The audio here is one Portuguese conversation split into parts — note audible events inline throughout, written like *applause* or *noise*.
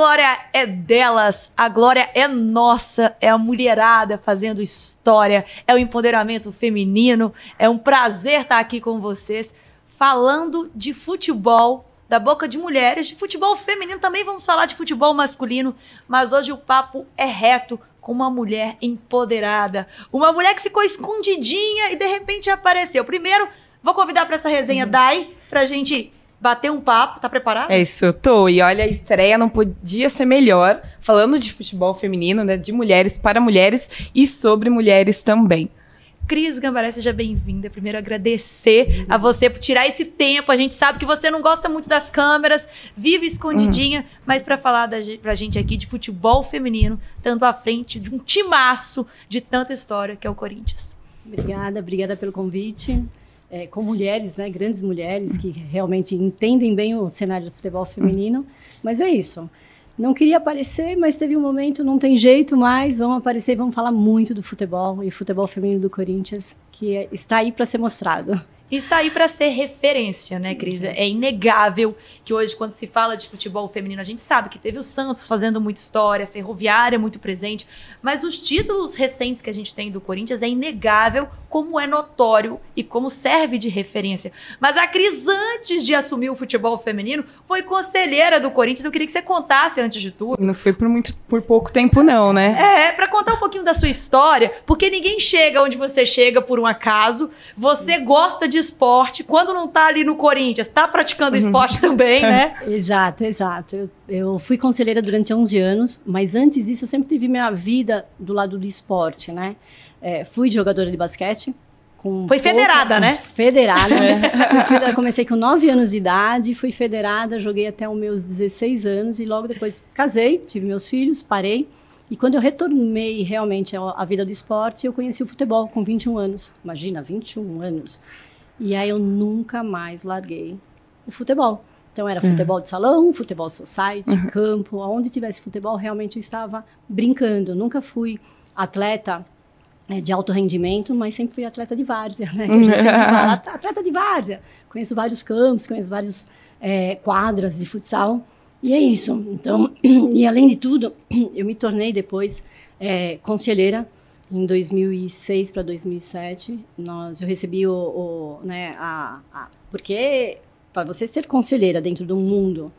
glória é delas, a glória é nossa, é a mulherada fazendo história, é o empoderamento feminino. É um prazer estar aqui com vocês falando de futebol da boca de mulheres, de futebol feminino, também vamos falar de futebol masculino, mas hoje o papo é reto com uma mulher empoderada, uma mulher que ficou escondidinha e de repente apareceu. Primeiro, vou convidar para essa resenha uhum. Dai, pra gente bater um papo. Tá preparado? É isso, eu tô. E olha, a estreia não podia ser melhor, falando de futebol feminino, né, de mulheres para mulheres e sobre mulheres também. Cris Gambaré, seja bem-vinda. Primeiro, agradecer a você por tirar esse tempo. A gente sabe que você não gosta muito das câmeras, vive escondidinha, uhum. mas para falar da, pra gente aqui de futebol feminino, tanto à frente de um timaço de tanta história que é o Corinthians. Obrigada, obrigada pelo convite. É, com mulheres, né, grandes mulheres que realmente entendem bem o cenário do futebol feminino, mas é isso. Não queria aparecer, mas teve um momento, não tem jeito mais, vamos aparecer e vamos falar muito do futebol e futebol feminino do Corinthians, que é, está aí para ser mostrado está aí para ser referência, né, Cris? É inegável que hoje, quando se fala de futebol feminino, a gente sabe que teve o Santos fazendo muita história, a Ferroviária muito presente, mas os títulos recentes que a gente tem do Corinthians é inegável como é notório e como serve de referência. Mas a Cris, antes de assumir o futebol feminino, foi conselheira do Corinthians. Eu queria que você contasse antes de tudo. Não foi por muito por pouco tempo, não, né? É, para contar um pouquinho da sua história, porque ninguém chega onde você chega por um acaso. Você gosta de esporte, quando não tá ali no Corinthians, tá praticando uhum. esporte *laughs* também, né? *laughs* exato, exato. Eu, eu, fui conselheira durante 11 anos, mas antes disso eu sempre tive minha vida do lado do esporte, né? É, fui jogadora de basquete. Com Foi pouca, federada, né? *laughs* Federada. federada. Comecei com 9 anos de idade, fui federada, joguei até os meus 16 anos e logo depois casei, tive meus filhos, parei. E quando eu retornei realmente à vida do esporte, eu conheci o futebol com 21 anos. Imagina, 21 anos. E aí eu nunca mais larguei o futebol. Então era futebol de salão, futebol society, uhum. campo, onde tivesse futebol realmente eu estava brincando. Nunca fui atleta é, de alto rendimento, mas sempre fui atleta de várzea, né? Gente sempre fala, *laughs* atleta de várzea. Conheço vários campos, conheço vários é, quadras de futsal. E é isso. Então, *clears throat* e além de tudo, *clears throat* eu me tornei depois é, conselheira em 2006 para 2007, nós, eu recebi o, o né, a, a, porque para você ser conselheira dentro de um mundo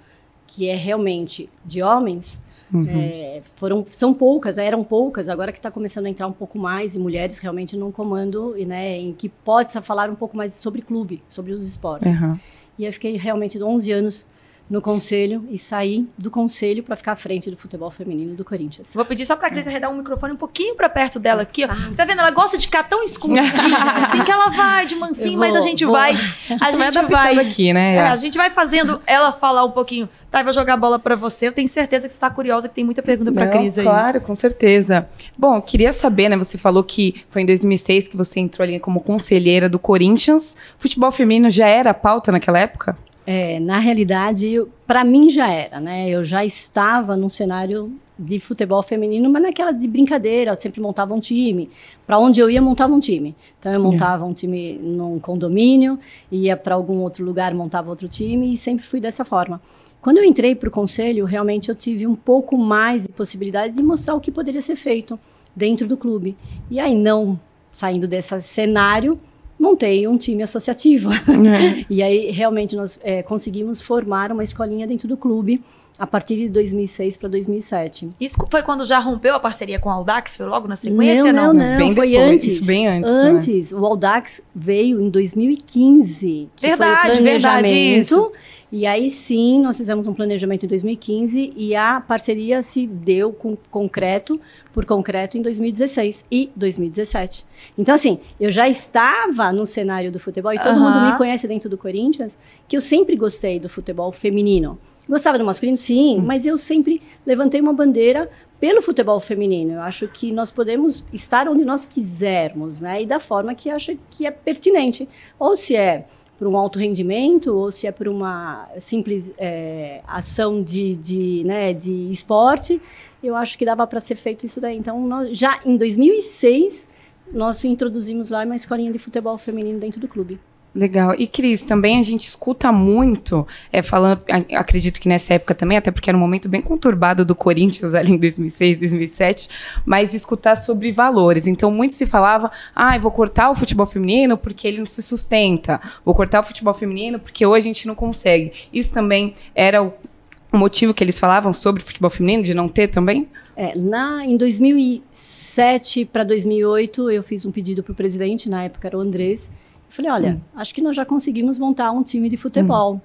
que é realmente de homens, uhum. é, foram, são poucas, eram poucas, agora que está começando a entrar um pouco mais, e mulheres realmente num comando, e, né, em que pode falar um pouco mais sobre clube, sobre os esportes. Uhum. E eu fiquei realmente 11 anos no conselho e saí do conselho para ficar à frente do futebol feminino do Corinthians. Vou pedir só para a Cris arredar um microfone um pouquinho para perto dela aqui, ó. Ah. Tá vendo? Ela gosta de ficar tão escondidinha, *laughs* assim que ela vai de mansinho, vou, mas a gente vou. vai, a *laughs* gente vai aqui, né? É, a gente vai fazendo ela falar um pouquinho. Tá, vou jogar a bola para você. Eu tenho certeza que você está curiosa, que tem muita pergunta para Cris aí. Claro, com certeza. Bom, eu queria saber, né? Você falou que foi em 2006 que você entrou ali como conselheira do Corinthians. Futebol feminino já era pauta naquela época? É, na realidade, para mim já era, né? Eu já estava num cenário de futebol feminino, mas naquela de brincadeira, eu sempre montava um time. Para onde eu ia, montava um time. Então eu montava um time num condomínio, ia para algum outro lugar, montava outro time e sempre fui dessa forma. Quando eu entrei para o conselho, realmente eu tive um pouco mais de possibilidade de mostrar o que poderia ser feito dentro do clube. E aí, não saindo desse cenário, montei um time associativo. É. *laughs* e aí, realmente, nós é, conseguimos formar uma escolinha dentro do clube a partir de 2006 para 2007. Isso foi quando já rompeu a parceria com o Audax? Foi logo na sequência? Não, não, não. Bem foi depois, antes. Isso bem antes. Né? Antes. Né? O Audax veio em 2015. Que verdade, foi o verdade. Isso. E aí sim, nós fizemos um planejamento em 2015 e a parceria se deu com concreto por concreto em 2016 e 2017. Então, assim, eu já estava no cenário do futebol e todo uhum. mundo me conhece dentro do Corinthians, que eu sempre gostei do futebol feminino. Gostava do masculino, sim, uhum. mas eu sempre levantei uma bandeira pelo futebol feminino. Eu acho que nós podemos estar onde nós quisermos, né? E da forma que acha que é pertinente. Ou se é por um alto rendimento ou se é por uma simples é, ação de, de, né, de esporte, eu acho que dava para ser feito isso daí. Então, nós, já em 2006, nós introduzimos lá uma escolinha de futebol feminino dentro do clube. Legal. E Cris, também a gente escuta muito, é, falando, acredito que nessa época também, até porque era um momento bem conturbado do Corinthians ali em 2006, 2007, mas escutar sobre valores. Então, muito se falava, ah, vou cortar o futebol feminino porque ele não se sustenta, vou cortar o futebol feminino porque hoje a gente não consegue. Isso também era o motivo que eles falavam sobre futebol feminino, de não ter também? É, na, em 2007 para 2008, eu fiz um pedido para o presidente, na época era o Andrés, falei, olha, hum. acho que nós já conseguimos montar um time de futebol, hum.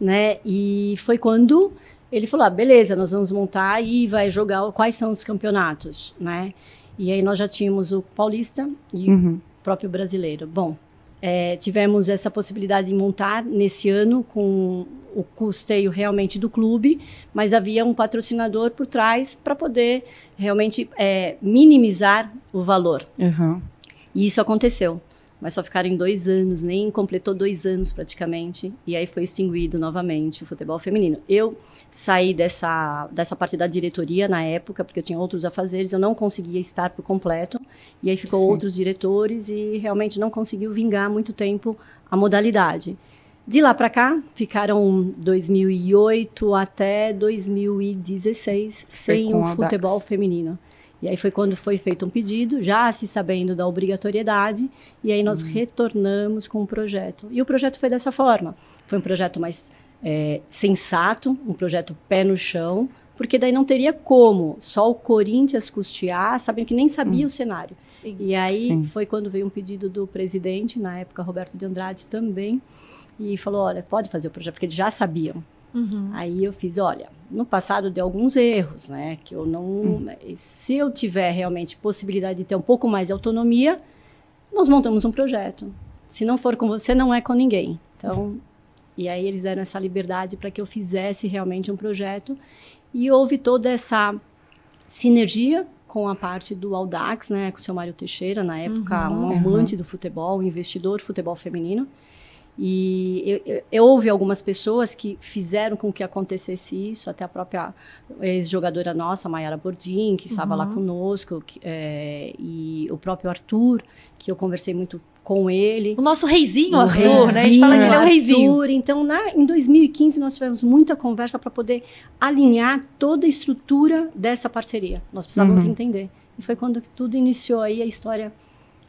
né? E foi quando ele falou, ah, beleza, nós vamos montar e vai jogar quais são os campeonatos, né? E aí nós já tínhamos o paulista e uhum. o próprio brasileiro. Bom, é, tivemos essa possibilidade de montar nesse ano com o custeio realmente do clube, mas havia um patrocinador por trás para poder realmente é, minimizar o valor. Uhum. E isso aconteceu mas só ficaram em dois anos, nem completou dois anos praticamente, e aí foi extinguido novamente o futebol feminino. Eu saí dessa, dessa parte da diretoria na época, porque eu tinha outros afazeres, eu não conseguia estar por completo, e aí ficou Sim. outros diretores e realmente não conseguiu vingar muito tempo a modalidade. De lá para cá, ficaram 2008 até 2016 sem o futebol feminino. E aí foi quando foi feito um pedido, já se sabendo da obrigatoriedade, e aí nós uhum. retornamos com o projeto. E o projeto foi dessa forma. Foi um projeto mais é, sensato, um projeto pé no chão, porque daí não teria como só o Corinthians custear, sabendo que nem sabia hum. o cenário. Sim. E aí Sim. foi quando veio um pedido do presidente, na época Roberto de Andrade também, e falou: olha, pode fazer o projeto, porque eles já sabiam. Uhum. Aí eu fiz, olha, no passado deu alguns erros, né? Que eu não. Uhum. Se eu tiver realmente possibilidade de ter um pouco mais de autonomia, nós montamos um projeto. Se não for com você, não é com ninguém. Então, e aí eles deram essa liberdade para que eu fizesse realmente um projeto. E houve toda essa sinergia com a parte do Audax, né? Com o seu Mário Teixeira, na época, uhum, um amante do futebol, um investidor do futebol feminino. E eu, eu, eu, houve algumas pessoas que fizeram com que acontecesse isso, até a própria ex-jogadora nossa, Mayara Bordim, que estava uhum. lá conosco, que, é, e o próprio Arthur, que eu conversei muito com ele. O nosso reizinho, o Arthur, reizinho, né? A gente fala que ele é o reizinho. Arthur. Então, na, em 2015, nós tivemos muita conversa para poder alinhar toda a estrutura dessa parceria. Nós precisávamos uhum. entender. E foi quando tudo iniciou aí a história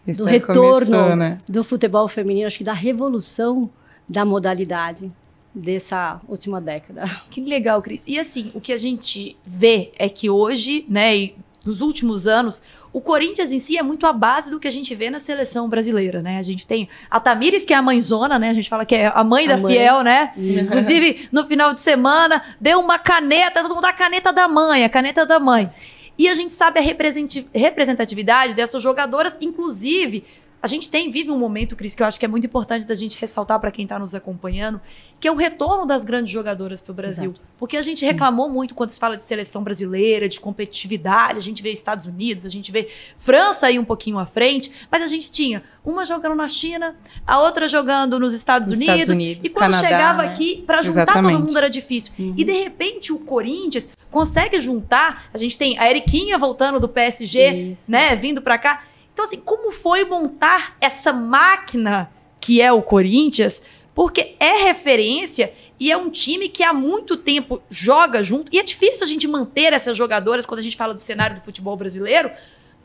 do retorno né? do futebol feminino, acho que da revolução da modalidade dessa última década. Que legal, Cris. E assim, o que a gente vê é que hoje, né, e nos últimos anos, o Corinthians em si é muito a base do que a gente vê na seleção brasileira, né? A gente tem a Tamires, que é a mãezona, né? A gente fala que é a mãe a da mãe. Fiel, né? Uhum. Inclusive, no final de semana, deu uma caneta, todo mundo a caneta da mãe, a caneta da mãe. E a gente sabe a representatividade dessas jogadoras, inclusive a gente tem, vive um momento, Cris, que eu acho que é muito importante da gente ressaltar para quem está nos acompanhando, que é o retorno das grandes jogadoras para o Brasil. Exato. Porque a gente reclamou muito quando se fala de seleção brasileira, de competitividade, a gente vê Estados Unidos, a gente vê França aí um pouquinho à frente, mas a gente tinha uma jogando na China, a outra jogando nos Estados, nos Unidos, Estados Unidos, e quando Canadá, chegava aqui, para juntar Exatamente. todo mundo era difícil. Uhum. E de repente o Corinthians consegue juntar, a gente tem a Eriquinha voltando do PSG, Isso. né, vindo para cá, então, assim, como foi montar essa máquina que é o Corinthians? Porque é referência e é um time que há muito tempo joga junto. E é difícil a gente manter essas jogadoras quando a gente fala do cenário do futebol brasileiro,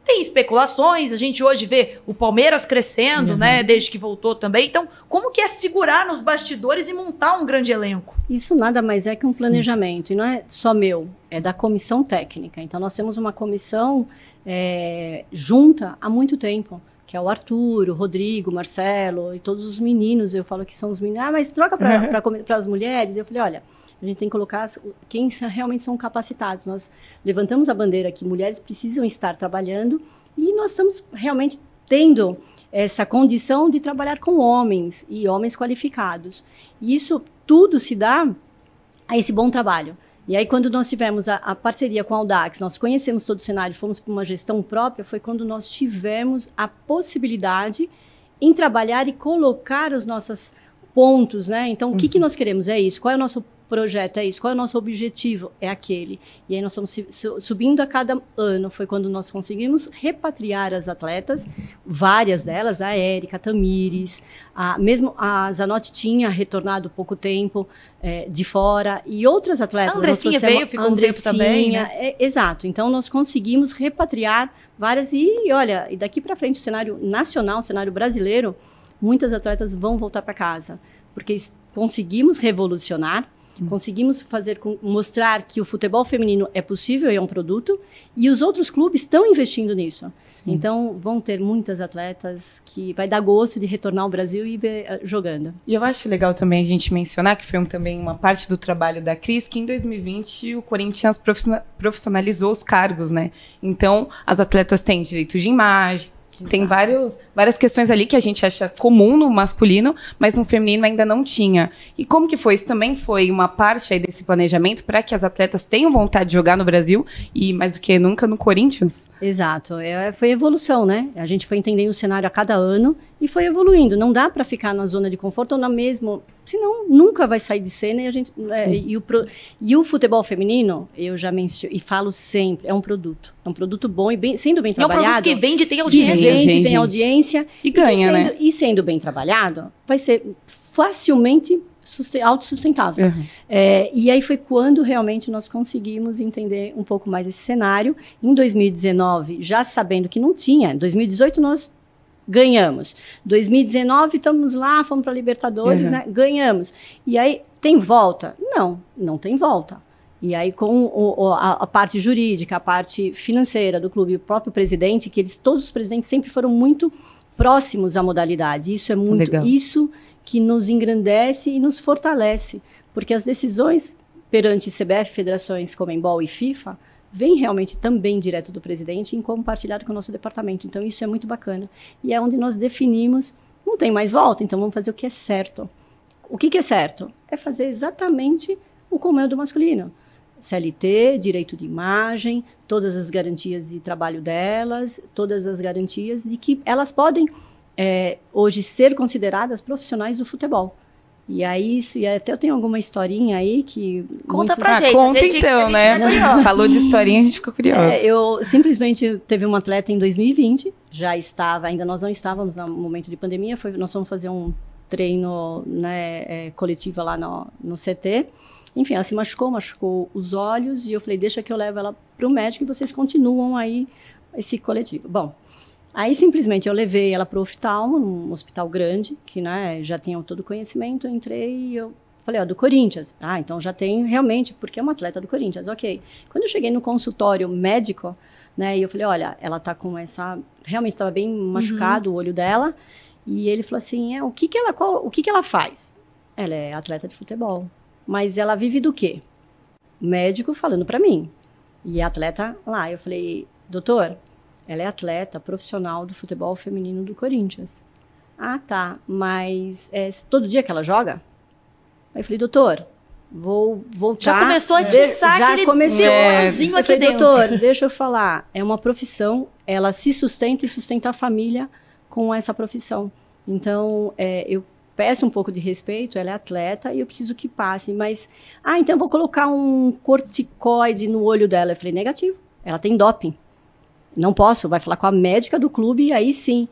tem especulações, a gente hoje vê o Palmeiras crescendo, uhum. né, desde que voltou também. Então, como que é segurar nos bastidores e montar um grande elenco? Isso nada mais é que um planejamento, Sim. e não é só meu, é da comissão técnica. Então, nós temos uma comissão é, junta há muito tempo que é o Arthur, o Rodrigo, o Marcelo e todos os meninos. Eu falo que são os meninos. Ah, mas troca para uhum. as mulheres. Eu falei, olha, a gente tem que colocar quem realmente são capacitados. Nós levantamos a bandeira que mulheres precisam estar trabalhando e nós estamos realmente tendo essa condição de trabalhar com homens e homens qualificados. E isso tudo se dá a esse bom trabalho. E aí, quando nós tivemos a, a, parceria com a Audax, nós conhecemos todo o cenário, fomos para uma gestão própria, foi quando nós tivemos a possibilidade em trabalhar e colocar os nossos pontos, né? Então, o que, que uhum. nós queremos? É isso. Qual é o nosso projeto é isso, qual é o nosso objetivo? É aquele. E aí nós estamos subindo a cada ano. Foi quando nós conseguimos repatriar as atletas, várias delas, a Érica, a Tamires, a, mesmo a Zanotti tinha retornado pouco tempo é, de fora, e outras atletas. A Andressinha veio, ficou um tempo também, né? É, exato. Então nós conseguimos repatriar várias, e olha, e daqui para frente o cenário nacional, o cenário brasileiro, muitas atletas vão voltar para casa, porque conseguimos revolucionar Conseguimos fazer mostrar que o futebol feminino é possível e é um produto e os outros clubes estão investindo nisso. Sim. Então vão ter muitas atletas que vai dar gosto de retornar ao Brasil e ver uh, jogando. E eu acho legal também a gente mencionar que foi um, também uma parte do trabalho da Cris que em 2020 o Corinthians profissionalizou os cargos, né? Então as atletas têm direito de imagem, tem vários, várias questões ali que a gente acha comum no masculino, mas no feminino ainda não tinha. E como que foi? Isso também foi uma parte aí desse planejamento para que as atletas tenham vontade de jogar no Brasil e mais do que nunca no Corinthians? Exato. É, foi evolução, né? A gente foi entendendo o cenário a cada ano e foi evoluindo. Não dá para ficar na zona de conforto ou na mesma, senão nunca vai sair de cena e a gente é, e, o pro, e o futebol feminino, eu já menciono e falo sempre, é um produto, é um produto bom e bem, sendo bem trabalhado. É um produto que vende, tem audiência, que vende, gente, tem audiência e, e ganha, sendo, né? E sendo bem trabalhado, vai ser facilmente autossustentável. Uhum. É, e aí foi quando realmente nós conseguimos entender um pouco mais esse cenário. Em 2019, já sabendo que não tinha, em 2018 nós ganhamos. 2019 estamos lá, fomos para Libertadores, uhum. né? ganhamos. E aí tem volta? Não, não tem volta. E aí com o, a, a, parte jurídica, a parte financeira do clube, o próprio presidente, que eles todos os presidentes sempre foram muito próximos à modalidade. Isso é muito Legal. isso que nos engrandece e nos fortalece, porque as decisões perante CBF, federações como Embol e FIFA vem realmente também direto do presidente e compartilhado com o nosso departamento. Então, isso é muito bacana. E é onde nós definimos, não tem mais volta, então vamos fazer o que é certo. O que, que é certo? É fazer exatamente o como é do masculino. CLT, direito de imagem, todas as garantias de trabalho delas, todas as garantias de que elas podem é, hoje ser consideradas profissionais do futebol. E aí, isso, e até eu tenho alguma historinha aí que. Conta muitos... pra ah, gente. Conta gente, então, né? *laughs* Falou de historinha, a gente ficou curioso. É, eu simplesmente teve um atleta em 2020, já estava, ainda nós não estávamos no momento de pandemia, foi, nós fomos fazer um treino né, é, coletivo lá no, no CT. Enfim, ela se machucou, machucou os olhos, e eu falei, deixa que eu levo ela para o médico e vocês continuam aí esse coletivo. Bom, Aí simplesmente eu levei ela para o oftalmo, um hospital grande, que né, já tinha todo o conhecimento, eu entrei e eu falei, ó, do Corinthians. Ah, então já tem realmente, porque é uma atleta do Corinthians, ok. Quando eu cheguei no consultório médico, né, e eu falei, olha, ela tá com essa, realmente estava bem machucado uhum. o olho dela, e ele falou assim, é, o que que ela, qual, o que que ela faz? Ela é atleta de futebol, mas ela vive do quê? Médico falando para mim, e atleta lá. Eu falei, doutor, ela é atleta profissional do futebol feminino do Corinthians. Ah, tá. Mas é todo dia que ela joga? Aí eu falei, doutor, vou voltar. Já começou a atiçar já aquele começou. É. aqui falei, dentro. Doutor, deixa eu falar. É uma profissão, ela se sustenta e sustenta a família com essa profissão. Então, é, eu peço um pouco de respeito, ela é atleta e eu preciso que passe. Mas, ah, então eu vou colocar um corticoide no olho dela. Eu falei, negativo. Ela tem doping. Não posso, vai falar com a médica do clube e aí sim.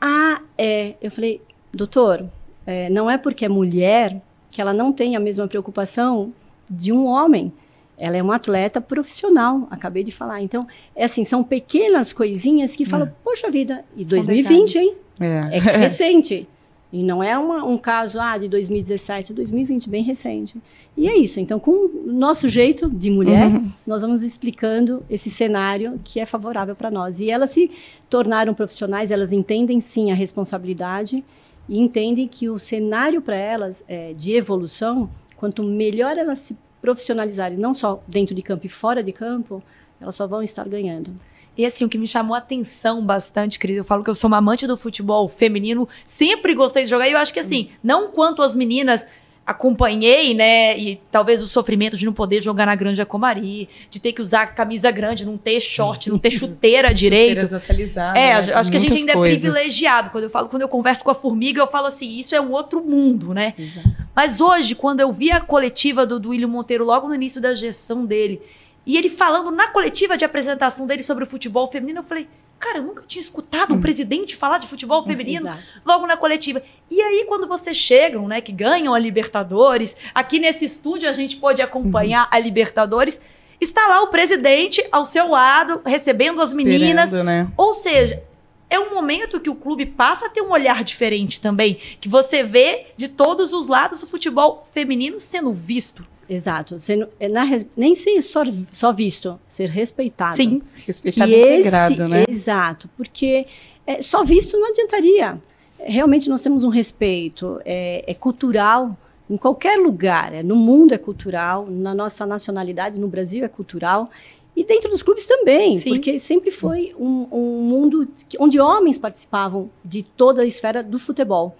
Ah, é. Eu falei, doutor, é, não é porque é mulher que ela não tem a mesma preocupação de um homem. Ela é uma atleta profissional, acabei de falar. Então, é assim, são pequenas coisinhas que falam, é. poxa vida, e 2020, hein? É, é recente. *laughs* E não é uma, um caso ah, de 2017, 2020, bem recente. E é isso. Então, com o nosso jeito de mulher, uhum. nós vamos explicando esse cenário que é favorável para nós. E elas se tornaram profissionais, elas entendem sim a responsabilidade e entendem que o cenário para elas é, de evolução, quanto melhor elas se profissionalizarem, não só dentro de campo e fora de campo, elas só vão estar ganhando. E assim, o que me chamou a atenção bastante, querido, eu falo que eu sou uma amante do futebol feminino, sempre gostei de jogar, e eu acho que assim, não quanto as meninas acompanhei, né, e talvez o sofrimento de não poder jogar na Granja Comari, de ter que usar camisa grande, não ter short, não ter chuteira *laughs* direito. desatualizada. É, né? acho que a gente ainda coisas. é privilegiado. Quando eu falo, quando eu converso com a formiga, eu falo assim, isso é um outro mundo, né? Exato. Mas hoje, quando eu vi a coletiva do Duílio Monteiro logo no início da gestão dele, e ele falando na coletiva de apresentação dele sobre o futebol feminino, eu falei, cara, eu nunca tinha escutado um presidente falar de futebol feminino Exato. logo na coletiva. E aí, quando vocês chegam, né, que ganham a Libertadores, aqui nesse estúdio a gente pôde acompanhar a Libertadores, está lá o presidente ao seu lado, recebendo as meninas. Esperando, né? Ou seja, é um momento que o clube passa a ter um olhar diferente também, que você vê de todos os lados o futebol feminino sendo visto. Exato. Sendo, é na nem ser só, só visto, ser respeitado. Sim. Respeitado que e integrado, né? Exato, porque é, só visto não adiantaria. Realmente nós temos um respeito, é, é cultural em qualquer lugar, é, no mundo é cultural, na nossa nacionalidade, no Brasil é cultural, e dentro dos clubes também, Sim. porque sempre foi um, um mundo onde homens participavam de toda a esfera do futebol.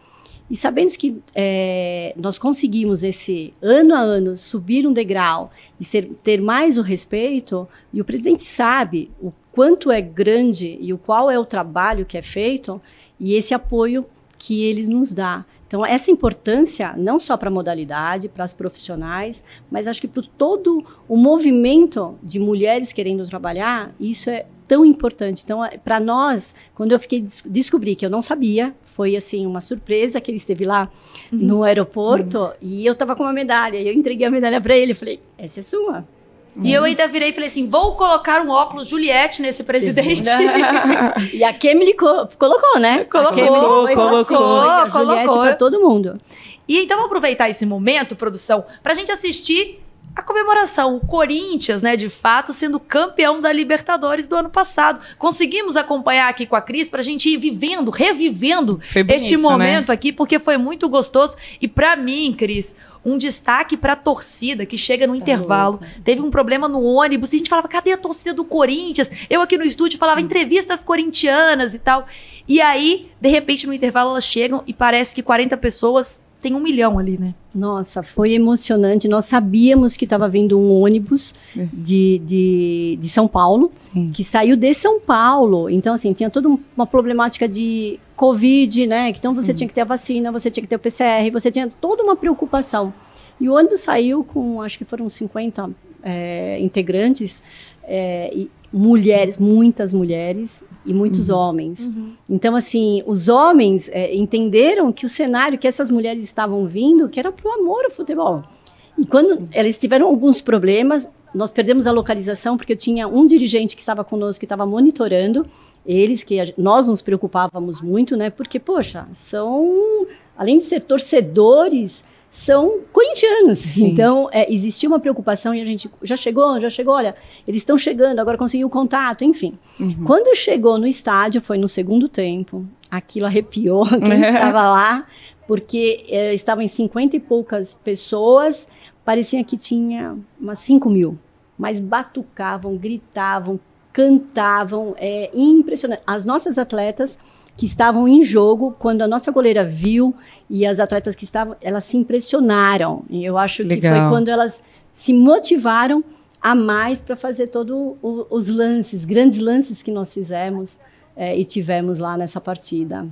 E sabendo que é, nós conseguimos esse ano a ano subir um degrau e ser- ter mais o respeito, e o presidente sabe o quanto é grande e o qual é o trabalho que é feito e esse apoio que ele nos dá. Então, essa importância, não só para a modalidade, para as profissionais, mas acho que para todo o movimento de mulheres querendo trabalhar, isso é tão importante. Então, para nós, quando eu fiquei des descobri que eu não sabia, foi assim uma surpresa que ele esteve lá no aeroporto e eu estava com uma medalha. E eu entreguei a medalha para ele, falei: "Essa é sua". E eu ainda virei e falei assim: vou colocar um óculos Juliette nesse presidente. *laughs* E a Kemily co colocou, né? Colocou, colocou, colocou, a Juliette colocou. para todo mundo. E então aproveitar esse momento, produção, pra gente assistir a comemoração. O Corinthians, né, de fato, sendo campeão da Libertadores do ano passado. Conseguimos acompanhar aqui com a Cris pra gente ir vivendo, revivendo bonito, este né? momento aqui, porque foi muito gostoso. E pra mim, Cris, um destaque pra torcida que chega no intervalo. Teve um problema no ônibus e a gente falava, cadê a torcida do Corinthians? Eu aqui no estúdio falava entrevistas corintianas e tal. E aí, de repente, no intervalo elas chegam e parece que 40 pessoas tem um milhão ali, né? Nossa, foi emocionante. Nós sabíamos que estava vindo um ônibus de, de, de São Paulo, Sim. que saiu de São Paulo. Então, assim, tinha toda uma problemática de Covid, né? Então, você tinha que ter a vacina, você tinha que ter o PCR, você tinha toda uma preocupação. E o ônibus saiu com, acho que foram 50 é, integrantes, é, e mulheres, muitas mulheres e muitos homens. Então, assim, os homens é, entenderam que o cenário que essas mulheres estavam vindo, que era pro amor ao futebol. E quando eles tiveram alguns problemas, nós perdemos a localização porque tinha um dirigente que estava conosco que estava monitorando eles, que a- nós nos preocupávamos muito, né? Porque, poxa, são, além de ser torcedores, são corintianos. Sim. Então, é, existia uma preocupação e a gente já chegou, já chegou, olha, eles estão chegando, agora conseguiu o contato, enfim. Uhum. Quando chegou no estádio, foi no segundo tempo, aquilo arrepiou *laughs* quem *laughs* estava lá, porque eh, estavam em 50 e poucas pessoas, parecia que tinha umas 5 mil, mas batucavam, gritavam, cantavam, é impressionante. As nossas atletas que estavam em jogo, quando a nossa goleira viu e as atletas que estavam, elas se impressionaram. E eu acho que Legal. foi quando elas se motivaram a mais para fazer todos os lances, grandes lances que nós fizemos é, e tivemos lá nessa partida.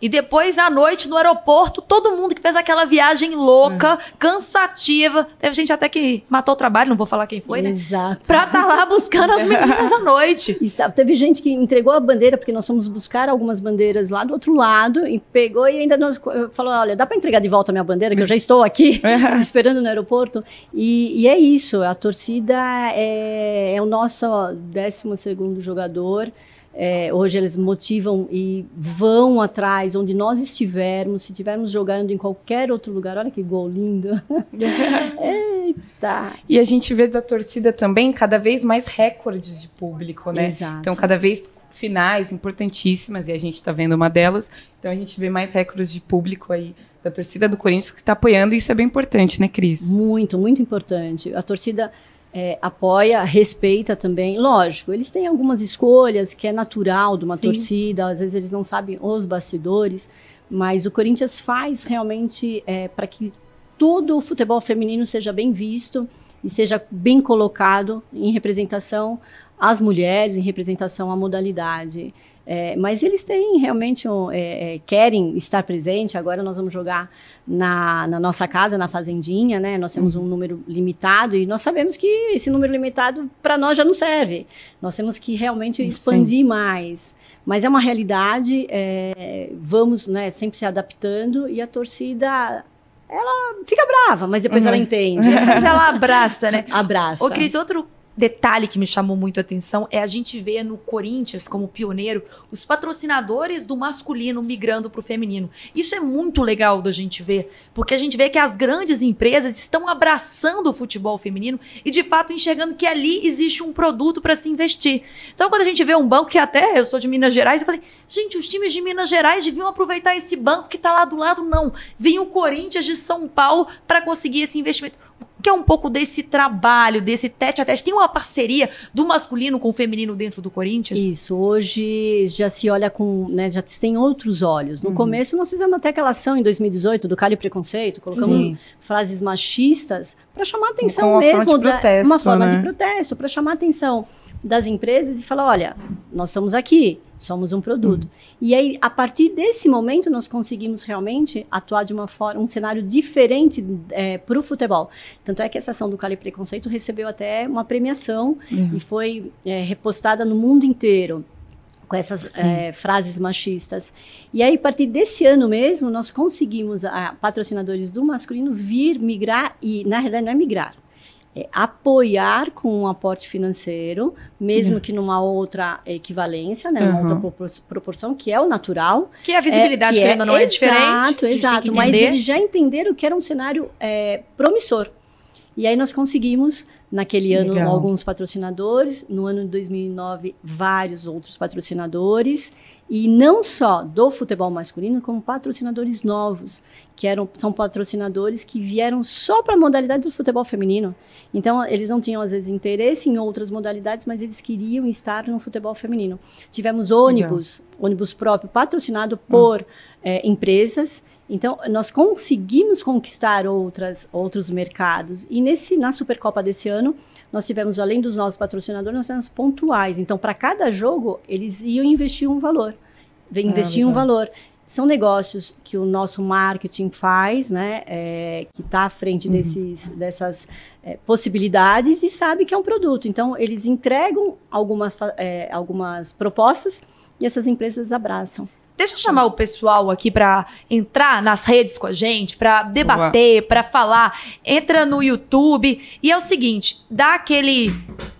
E depois, à noite, no aeroporto, todo mundo que fez aquela viagem louca, cansativa. Teve gente até que matou o trabalho, não vou falar quem foi, né? Exato. Pra estar lá buscando as meninas à *laughs* noite. Está- teve gente que entregou a bandeira, porque nós fomos buscar algumas bandeiras lá do outro lado, e pegou e ainda nos falou: olha, dá para entregar de volta a minha bandeira, que eu já estou aqui, *laughs* *laughs* esperando no aeroporto. E, e é isso, a torcida é, é o nosso 12 jogador. É, hoje eles motivam e vão atrás, onde nós estivermos, se estivermos jogando em qualquer outro lugar. Olha que gol lindo. *laughs* Eita! E a gente vê da torcida também cada vez mais recordes de público, né? Exato. Então, cada vez finais importantíssimas, e a gente tá vendo uma delas. Então, a gente vê mais recordes de público aí da torcida do Corinthians que está apoiando, e isso é bem importante, né, Cris? Muito, muito importante. A torcida é, apoia, respeita também. Lógico, eles têm algumas escolhas que é natural de uma Sim. torcida, às vezes eles não sabem os bastidores, mas o Corinthians faz realmente para que todo o futebol feminino seja bem visto e seja bem colocado em representação às mulheres, em representação à modalidade. É, mas eles têm realmente, um, é, é, querem estar presente. Agora nós vamos jogar na, na, nossa casa, na Fazendinha, né? Nós temos um número limitado e nós sabemos que esse número limitado para nós já não serve. Nós temos que realmente expandir Sim. mais. Mas é uma realidade, é, vamos né, sempre se adaptando e a torcida ela fica brava, mas depois uhum. ela entende. *laughs* Mas ela abraça, né? Abraça. Ô, Cris, outro detalhe que me chamou muito a atenção é a gente ver no Corinthians, como pioneiro, os patrocinadores do masculino migrando para o feminino. Isso é muito legal da gente ver, porque a gente vê que as grandes empresas estão abraçando o futebol feminino e, de fato, enxergando que ali existe um produto para se investir. Então, quando a gente vê um banco que até eu sou de Minas Gerais, eu falei, gente, os times de Minas Gerais deviam aproveitar esse banco que está lá do lado. Não, vem o Corinthians de São Paulo para conseguir esse investimento que é um pouco desse trabalho, desse tete a tete. Tem uma parceria do masculino com o feminino dentro do Corinthians? Isso, hoje já se olha com, né, já se tem outros olhos. No uhum. começo nós fizemos até aquela ação em 2018 do Cali Preconceito, colocamos Sim. frases machistas para chamar atenção mesmo, da, protesto, uma forma né? de protesto, para chamar atenção das empresas e falar, olha, nós estamos aqui, somos um produto. Uhum. E aí, a partir desse momento, nós conseguimos realmente atuar de uma forma, um cenário diferente é, para o futebol. Tanto é que essa ação do Cali Preconceito recebeu até uma premiação uhum. e foi é, repostada no mundo inteiro com essas é, frases machistas. E aí, a partir desse ano mesmo, nós conseguimos, a, patrocinadores do masculino, vir migrar, e na realidade não é migrar, é, apoiar com um aporte financeiro, mesmo uhum. que numa outra equivalência, né, uhum. outra proporção, que é o natural. Que a visibilidade, é, que querendo é, não é diferente. Exato, exato. Mas eles já entenderam que era um cenário é, promissor. E aí nós conseguimos Naquele ano, Legal. alguns patrocinadores. No ano de 2009, vários outros patrocinadores. E não só do futebol masculino, como patrocinadores novos, que eram, são patrocinadores que vieram só para a modalidade do futebol feminino. Então, eles não tinham, às vezes, interesse em outras modalidades, mas eles queriam estar no futebol feminino. Tivemos ônibus, Legal. ônibus próprio, patrocinado por hum. é, empresas então, nós conseguimos conquistar outras, outros mercados. E nesse, na Supercopa desse ano, nós tivemos, além dos nossos patrocinadores, nós tivemos pontuais. Então, para cada jogo, eles iam investir um valor. Investir um valor. São negócios que o nosso marketing faz, né? É, que está à frente uhum. desses, dessas é, possibilidades e sabe que é um produto. Então, eles entregam alguma, é, algumas propostas e essas empresas abraçam. Deixa eu chamar o pessoal aqui para entrar nas redes com a gente, para debater, para falar. Entra no YouTube e é o seguinte, dá aquele,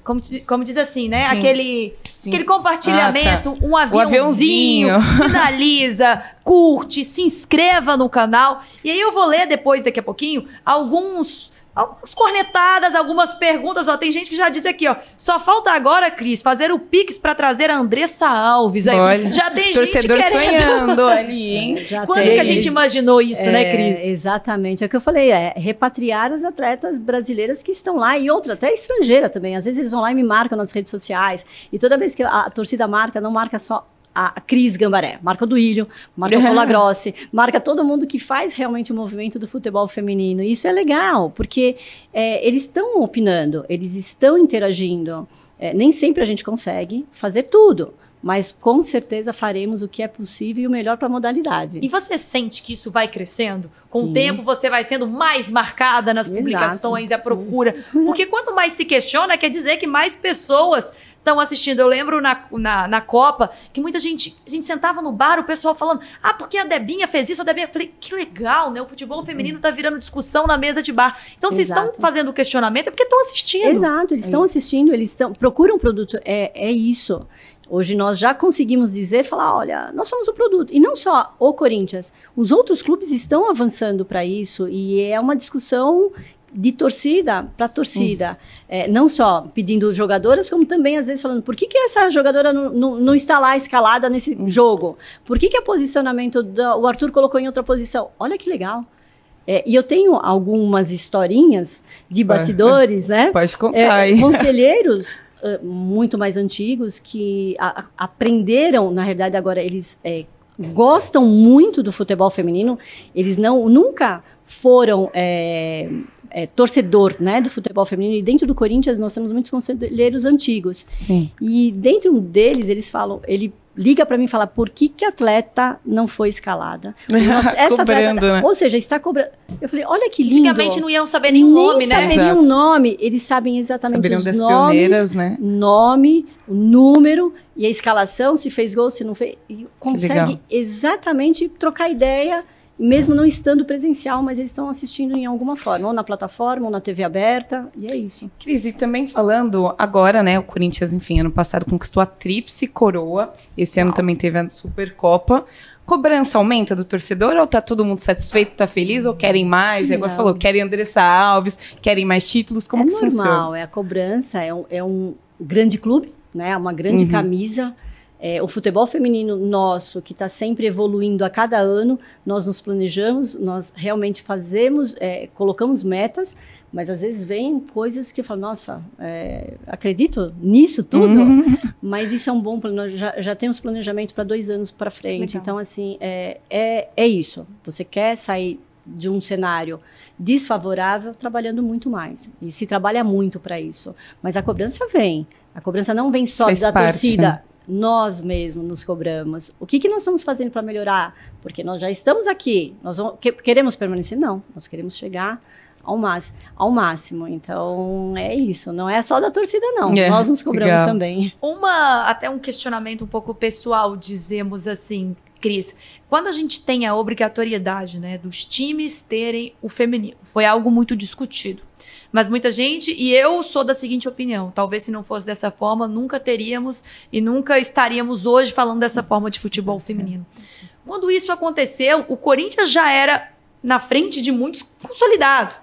como, como diz assim, né? Sim. Aquele Sim. Aquele compartilhamento, ah, tá. um aviãozinho, aviãozinho. *laughs* sinaliza, curte, se inscreva no canal. E aí eu vou ler depois, daqui a pouquinho, alguns algumas cornetadas, algumas perguntas. Ó, tem gente que já disse aqui, ó. Só falta agora, Cris, fazer o Pix para trazer a Andressa Alves. Aí, Olha, já tem gente querendo. sonhando ali, *laughs* hein? Já Quando tem. que a gente imaginou isso, né, é, né, Cris? Exatamente. É o que eu falei, é repatriar as atletas brasileiras que estão lá e outra, até estrangeira também. Às vezes eles vão lá e me marcam nas redes sociais. E toda vez que a, a torcida marca, não marca só a Cris Gambaré, marca do Ilho, marca o Paula *laughs* Grossi, marca todo mundo que faz realmente o movimento do futebol feminino. E isso é legal, porque é, eles estão opinando, eles estão interagindo. É, nem sempre a gente consegue fazer tudo, mas com certeza faremos o que é possível e o melhor para a modalidade. E você sente que isso vai crescendo? Com Sim. o tempo você vai sendo mais marcada nas Exato. publicações a procura. Porque quanto mais se questiona, quer dizer que mais pessoas estão assistindo. Eu lembro na, na, na, Copa que muita gente, a gente sentava no bar, o pessoal falando, ah, porque a Debinha fez isso, a Debinha. Eu falei, que legal, né? O futebol feminino está virando discussão na mesa de bar. Então, se estão fazendo questionamento, é porque estão assistindo. Exato, eles estão é. assistindo, eles estão. Procuram um produto. É, é isso. Hoje nós já conseguimos dizer, falar, olha, nós somos o produto. E não só o Corinthians, os outros clubes estão avançando para isso e é uma discussão de torcida para torcida. Hum. É, não só pedindo jogadoras, como também às vezes falando por que, que essa jogadora não, não, não está lá escalada nesse hum. jogo? Por que, que o posicionamento do, o Arthur colocou em outra posição? Olha que legal. É, e eu tenho algumas historinhas de bastidores, né? *laughs* Pode contar é. Conselheiros *laughs* muito mais antigos que a, aprenderam, na realidade agora eles é, gostam muito do futebol feminino. Eles não nunca foram é, é, torcedor né, do futebol feminino. E dentro do Corinthians nós temos muitos conselheiros antigos. Sim. E dentro deles eles falam, ele liga para mim e fala por que que a atleta não foi escalada. *laughs* Nossa, essa Cobrando, atleta, né? ou seja, está cobrando. Eu falei, olha que lindo. Antigamente não iam saber nenhum Nem nome, né? saberiam Exato. o nome, eles sabem exatamente Saberiam os nomes, né? nome, o número e a escalação, se fez gol, se não fez. E consegue exatamente trocar ideia, mesmo não estando presencial, mas eles estão assistindo em alguma forma, ou na plataforma, ou na TV aberta, e é isso. Cris, e também falando agora, né, o Corinthians, enfim, ano passado conquistou a tríplice coroa, esse ano também teve a Supercopa. Cobrança aumenta do torcedor ou tá todo mundo satisfeito, tá feliz ou querem mais? É Agora falou, querem Andressa Alves, querem mais títulos, como é que normal, funciona? é a cobrança, é um, é um grande clube, né? Uma grande Uhum. camisa. É, o futebol feminino nosso, que está sempre evoluindo a cada ano, nós nos planejamos, nós realmente fazemos, é, colocamos metas, mas às vezes vem coisas que falam, nossa, é, acredito nisso tudo? Uhum. *laughs* Mas isso é um bom plano. Nós já, já temos planejamento para dois anos para frente. Legal. Então, assim, é, é, é isso. Você quer sair de um cenário desfavorável trabalhando muito mais. E se trabalha muito para isso. Mas a cobrança vem. A cobrança não vem só Faz da parte, torcida. Nós mesmos nos cobramos. O que, que nós estamos fazendo para melhorar? Porque nós já estamos aqui. Nós vamos- que- queremos permanecer? Não. Nós queremos chegar ao, máximo, ao máximo. Então, é isso. Não é só da torcida, não. É, nós nos cobramos legal. também. Uma, até um questionamento um pouco pessoal, dizemos assim, Cris. Quando a gente tem a obrigatoriedade, né, dos times terem o feminino, foi algo muito discutido. Mas muita gente, e eu sou da seguinte opinião: talvez se não fosse dessa forma, nunca teríamos e nunca estaríamos hoje falando dessa forma de futebol *laughs* feminino. Quando isso aconteceu, o Corinthians já era na frente de muitos consolidado.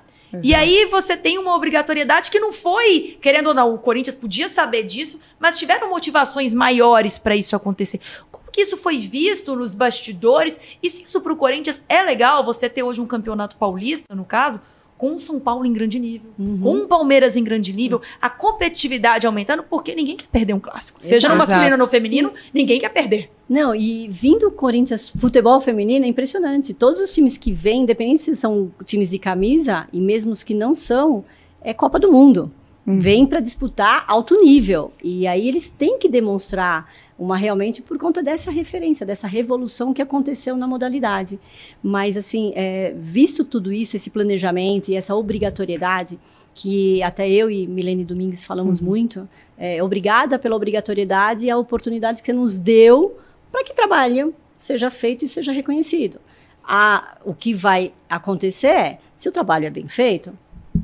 E aí você tem uma obrigatoriedade que não foi, querendo ou não, o Corinthians podia saber disso, mas tiveram motivações maiores para isso acontecer. Como que isso foi visto nos bastidores? E se isso para o Corinthians é legal, você ter hoje um campeonato paulista, no caso, com o São Paulo em grande nível, Uhum. com o Palmeiras em grande nível, a competitividade aumentando, porque ninguém quer perder um clássico. Seja no Exato. masculino ou no feminino, ninguém quer perder. Não, e vindo o Corinthians futebol feminino é impressionante. Todos os times que vêm, independente se são times de camisa e mesmo os que não são, é Copa do Mundo. Uhum. Vêm para disputar alto nível. E aí eles têm que demonstrar uma realmente por conta dessa referência, dessa revolução que aconteceu na modalidade. Mas, assim, é, visto tudo isso, esse planejamento e essa obrigatoriedade, que até eu e Milene Domingues falamos muito, é, obrigada pela obrigatoriedade e a oportunidade que você nos deu para que trabalho seja feito e seja reconhecido. A, o que vai acontecer é, se o trabalho é bem feito,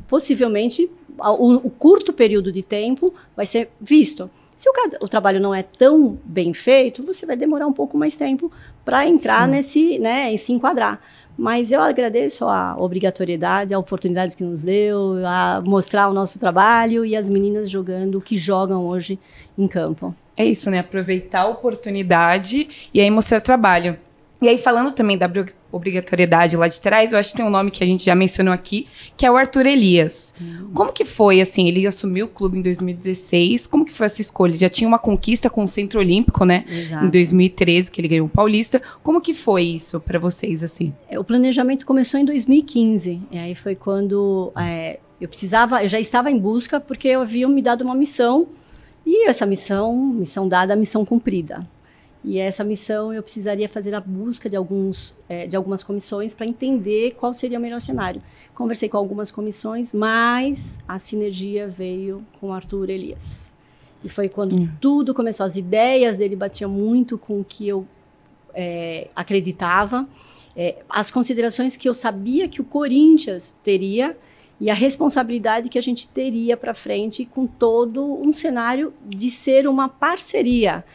possivelmente o, o curto período de tempo vai ser visto. Se o, o trabalho não é tão bem feito, você vai demorar um pouco mais tempo para entrar Sim. nesse, né, e se enquadrar. Mas eu agradeço a obrigatoriedade, a oportunidade que nos deu, a mostrar o nosso trabalho e as meninas jogando o que jogam hoje em campo. É isso, né? Aproveitar a oportunidade e aí mostrar trabalho. E aí, falando também da obri- obrigatoriedade lá de trás, eu acho que tem um nome que a gente já mencionou aqui, que é o Arthur Elias. Como que foi, assim, ele assumiu o clube em 2016, como que foi essa escolha? Já tinha uma conquista com o Centro Olímpico, né? Exato. Em 2013, que ele ganhou um paulista. Como que foi isso pra vocês, assim? É, O planejamento começou em 2015. E aí foi quando é, eu precisava, eu já estava em busca porque eu havia me dado uma missão e essa missão, missão dada, missão cumprida. E essa missão eu precisaria fazer a busca de alguns, é, de algumas comissões para entender qual seria o melhor cenário. Conversei com algumas comissões, mas a sinergia veio com o Arthur Elias. E foi quando Hum. tudo começou. As ideias dele batiam muito com o que eu é, acreditava é, as considerações que eu sabia que o Corinthians teria e a responsabilidade que a gente teria para frente com todo um cenário de ser uma parceria.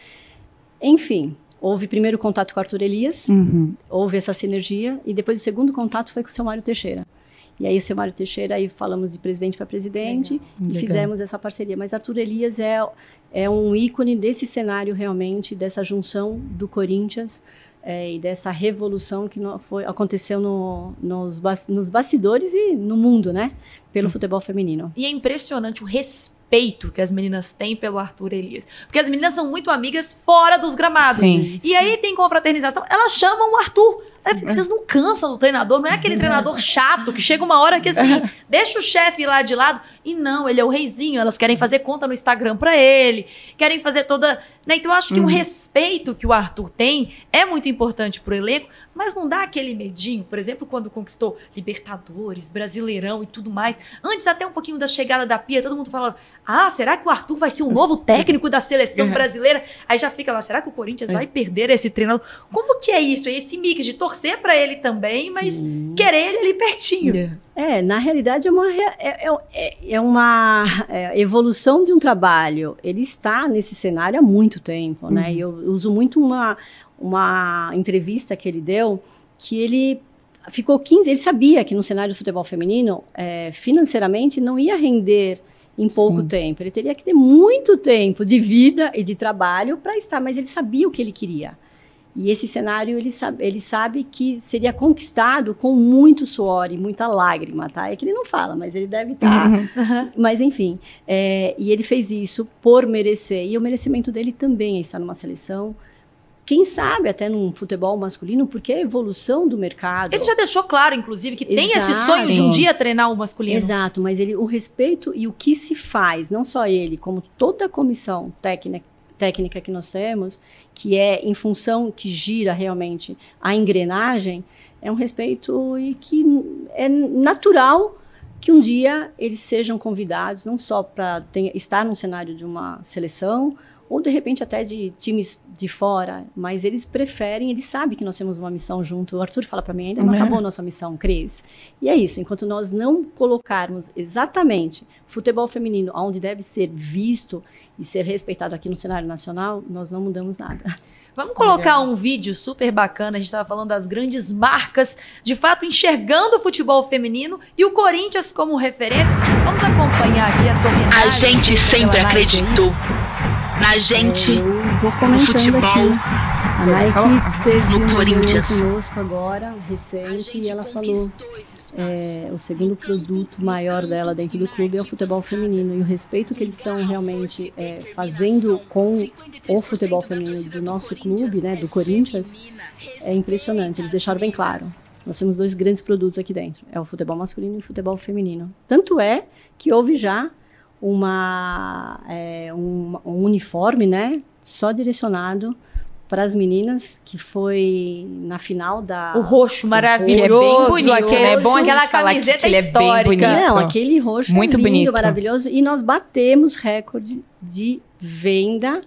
Enfim, houve primeiro contato com o Arthur Elias, Uhum. houve essa sinergia e depois o segundo contato foi com o seu Mário Teixeira. E aí o seu Mário Teixeira, aí falamos de presidente para presidente e Legal. fizemos essa parceria. Mas Arthur Elias é, é um ícone desse cenário realmente, dessa junção do Corinthians é, e dessa revolução que no- foi, aconteceu no- nos, nos bastidores e no mundo, né? Pelo futebol feminino. E é impressionante o respeito respeito que as meninas têm pelo Arthur Elias. Porque as meninas são muito amigas fora dos gramados. Sim. E aí tem confraternização, elas chamam o Arthur. Aí vocês não cansam do treinador, não é aquele treinador chato que chega uma hora que assim, *laughs* deixa o chefe lá de lado. E não, ele é o reizinho, elas querem fazer conta no Instagram pra ele, querem fazer toda. Né? Então eu acho que o respeito que o Arthur tem é muito importante pro elenco, mas não dá aquele medinho, por exemplo, quando conquistou Libertadores, Brasileirão e tudo mais. Antes, até um pouquinho da chegada da Pia, todo mundo falava: ah, será que o Arthur vai ser o novo *laughs* técnico da seleção brasileira? Aí já fica lá, será que o Corinthians vai perder esse treinador? Como que é isso? É esse mix de torcer pra ele também, mas Sim. querer ele ali pertinho. É, na realidade é uma, rea- é, é- é uma é, evolução de um trabalho. Ele está nesse cenário há muito tempo, né? E eu uso muito uma, uma entrevista que ele deu, que ele ficou 15, ele sabia que no cenário do futebol feminino, é, financeiramente, não ia render em pouco Sim. tempo. Ele teria que ter muito tempo de vida e de trabalho para estar, mas ele sabia o que ele queria. E esse cenário ele sabe, ele sabe que seria conquistado com muito suor e muita lágrima, tá? É que ele não fala, mas ele deve *laughs* estar. Mas enfim, é, e ele fez isso por merecer. E o merecimento dele também é estar numa seleção. Quem sabe até num futebol masculino, porque a evolução do mercado. Ele já deixou claro, inclusive, que tem esse Exato. sonho de um dia treinar o masculino. Exato, mas ele, o respeito e o que se faz, não só ele, como toda a comissão técnica, técnica que nós temos, que é em função que gira realmente a engrenagem, é um respeito e que é natural que um dia eles sejam convidados, não só para estar num cenário de uma seleção, ou de repente até de times de fora, mas eles preferem, eles sabem que nós temos uma missão junto. O Arthur fala para mim, ainda não É. acabou a nossa missão, Cris. E é isso, enquanto nós não colocarmos exatamente futebol feminino onde deve ser visto e ser respeitado aqui no cenário nacional, nós não mudamos nada. Vamos colocar um vídeo super bacana. A gente estava falando das grandes marcas, de fato, enxergando o futebol feminino e o Corinthians como referência. Vamos acompanhar aqui essa homenagem. A gente sempre Nike. Na gente, comentando futebol, aqui. A Nike teve no reunião Corinthians. conosco agora, recente, e ela falou é, o segundo produto maior dela dentro do clube é o futebol feminino e o respeito que eles estão realmente é, fazendo com o futebol feminino do nosso clube, né, do Corinthians, é impressionante. Eles deixaram bem claro. Nós temos dois grandes produtos aqui dentro, é o futebol masculino e o futebol feminino. Tanto é que houve já uma é, um, um uniforme, né, só direcionado para as meninas, que foi na final da O roxo Que é maravilhoso. bem bonito, aquele- né? É bom a gente aquela falar que camiseta ele é bem histórica. bonito. Não, aquele roxo Muito é lindo, bonito. maravilhoso. E nós batemos recorde de venda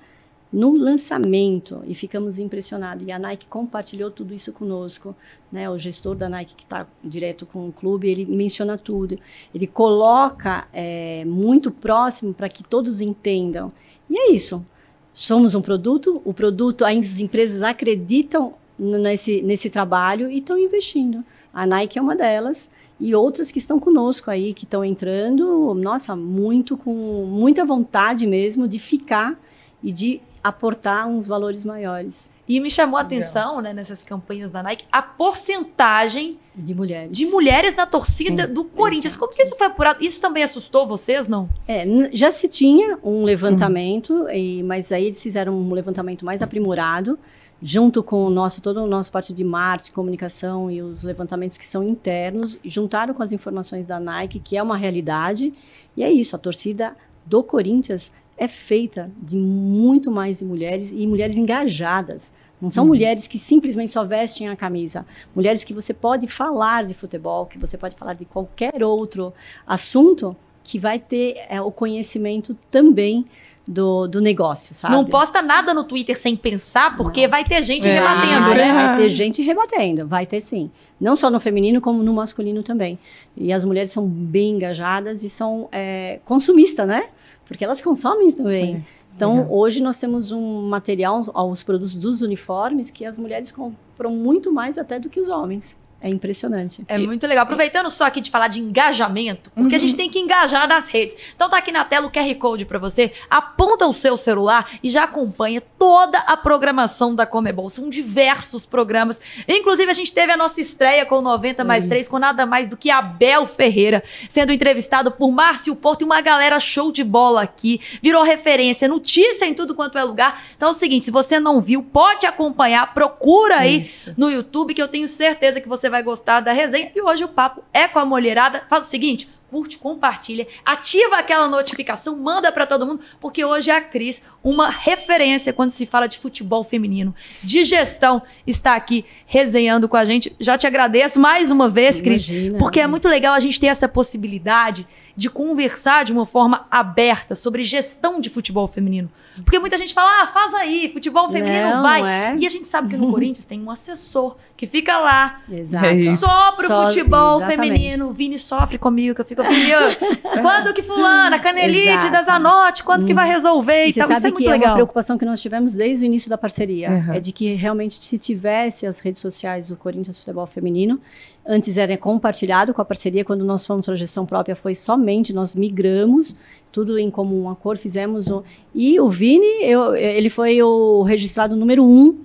no lançamento e ficamos impressionados. E a Nike compartilhou tudo isso conosco. Né? O gestor da Nike, que está direto com o clube, ele menciona tudo. Ele coloca é, muito próximo para que todos entendam. E é isso. Somos um produto, o produto, as empresas acreditam nesse, nesse trabalho e estão investindo. A Nike é uma delas e outras que estão conosco aí, que estão entrando, nossa, muito com muita vontade mesmo de ficar e de aportar uns valores maiores E me chamou a atenção, né, nessas campanhas da Nike, a porcentagem de mulheres. de mulheres na torcida Sim, do Corinthians. exato. Como que isso foi apurado? Isso também assustou vocês, não? É, já se tinha um levantamento, e- mas aí eles fizeram um levantamento mais aprimorado, junto com o nosso, todo o nosso parte de marketing, comunicação e os levantamentos que são internos, juntaram com as informações da Nike, que é uma realidade, e é isso, a torcida do Corinthians é feita de muito mais mulheres e mulheres engajadas. Não são mulheres que simplesmente só vestem a camisa. Mulheres que você pode falar de futebol, que você pode falar de qualquer outro assunto que vai ter é, o conhecimento também do, do negócio, sabe? Não posta nada no Twitter sem pensar, porque vai ter gente É. rebatendo, Vai, né? vai ter gente rebatendo, vai ter sim. Não só no feminino, como no masculino também. E as mulheres são bem engajadas e são é, consumistas, né? Porque elas consomem também. Então, legal. hoje nós temos um material, os produtos dos uniformes, que as mulheres compram muito mais até do que os homens. É impressionante. É muito legal. Aproveitando só aqui de falar de engajamento, porque a gente tem que engajar nas redes. Então tá aqui na tela o QR Code para você. Aponta o seu celular e já acompanha toda a programação da Comebol. São diversos programas. Inclusive, a gente teve a nossa estreia com o 90 mais 3, com nada mais do que Abel Ferreira, sendo entrevistado por Márcio Porto e uma galera show de bola aqui. Virou referência, notícia em tudo quanto é lugar. Então é o seguinte, se você não viu, pode acompanhar, procura aí Isso. no YouTube, que eu tenho certeza que você vai gostar da resenha. E hoje o papo é com a mulherada. Faz o seguinte, curte, compartilha, ativa aquela notificação, manda pra todo mundo, porque hoje a Cris, uma referência quando se fala de futebol feminino, de gestão, está aqui resenhando com a gente. Já te agradeço mais uma vez, Cris, Imagina. porque é muito legal a gente ter essa possibilidade de conversar de uma forma aberta sobre gestão de futebol feminino. Porque muita gente fala, ah, faz aí, futebol feminino Não, vai. é. E a gente sabe que no *laughs* Corinthians tem um assessor que fica lá Exato. É só pro Só- futebol exatamente. feminino. O Vini sofre comigo, que eu fico, *laughs* quando que fulana, Canelite, Exato. da Zanotti, quando que vai resolver E e tal. Isso é que muito é uma legal. preocupação que nós tivemos desde o início da parceria. Uhum. É de que realmente se tivesse as redes sociais do Corinthians Futebol Feminino, antes era compartilhado com a parceria, quando nós fomos para a gestão própria foi somente, nós migramos, tudo em comum acordo, fizemos o... E o Vini, eu- ele foi o registrado número um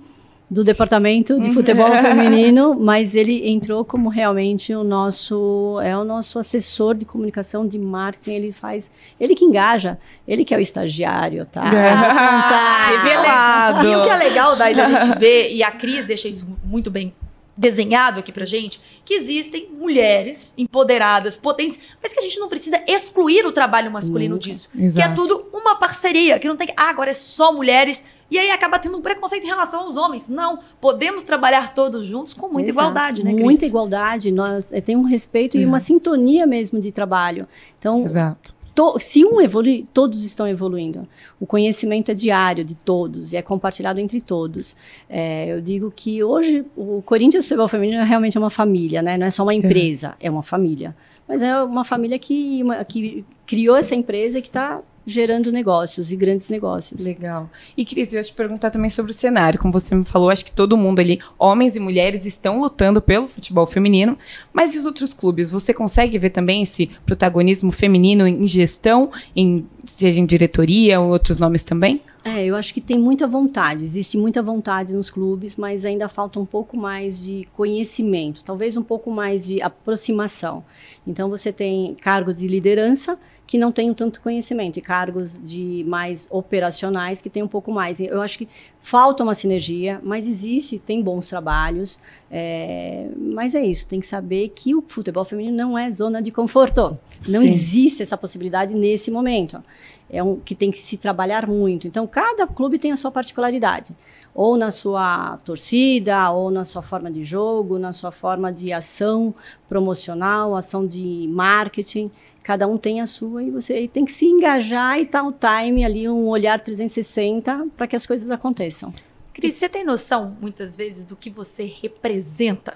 do departamento de futebol *laughs* feminino, mas ele entrou como realmente o nosso é o nosso assessor de comunicação de marketing, ele faz, ele que engaja, ele que é o estagiário, tá? *laughs* Ah, revelado. E o que é legal daí da gente *laughs* ver, e a Cris deixa isso muito bem desenhado aqui pra gente, que existem mulheres empoderadas, potentes, mas que a gente não precisa excluir o trabalho masculino Nunca. disso. Que é Exato. tudo uma parceria, que não tem que, ah, agora é só mulheres, e aí acaba tendo um preconceito em relação aos homens. Não, podemos trabalhar todos juntos com muita Exato. igualdade, né, Cris? Muita igualdade, nós é, tem um respeito e uma sintonia mesmo de trabalho. Então, Exato. to- se um evolui, todos estão evoluindo. O conhecimento é diário de todos e é compartilhado entre todos. É, eu digo que hoje o Corinthians Futebol Feminino é realmente uma família, né? Não é só uma empresa, é uma família. Mas é uma família que, uma- que criou essa empresa e que está gerando negócios e grandes negócios. Legal. E Cris, eu ia te perguntar também sobre o cenário. Como você me falou, acho que todo mundo ali, homens e mulheres, estão lutando pelo futebol feminino. Mas e os outros clubes? Você consegue ver também esse protagonismo feminino em gestão, em, seja em diretoria ou outros nomes também? É, eu acho que tem muita vontade, existe muita vontade nos clubes, mas ainda falta um pouco mais de conhecimento, talvez um pouco mais de aproximação. Então você tem cargos de liderança que não têm tanto conhecimento e cargos de mais operacionais que têm um pouco mais. Eu acho que falta uma sinergia, mas existe, tem bons trabalhos, é, mas é isso, tem que saber que o futebol feminino não é zona de conforto. Não Sim. existe essa possibilidade nesse momento é um que tem que se trabalhar muito. Então, cada clube tem a sua particularidade, ou na sua torcida, ou na sua forma de jogo, na sua forma de ação promocional, ação de marketing. Cada um tem a sua e você tem que se engajar e tal o time ali, um olhar 360 para que as coisas aconteçam. Cris, você tem noção, muitas vezes, do que você representa?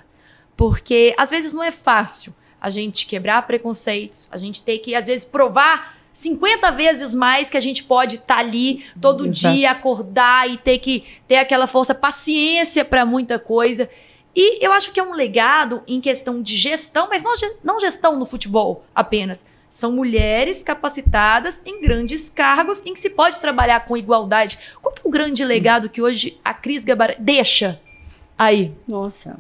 Porque, às vezes, não é fácil a gente quebrar preconceitos, a gente ter que, às vezes, provar 50 vezes mais que a gente pode estar ali todo Exato. dia, acordar e ter que ter aquela força, paciência para muita coisa. E eu acho que é um legado em questão de gestão, mas não, não gestão no futebol apenas. São mulheres capacitadas em grandes cargos em que se pode trabalhar com igualdade. Qual que é o grande legado que hoje a Cris Gabaré deixa aí? Nossa,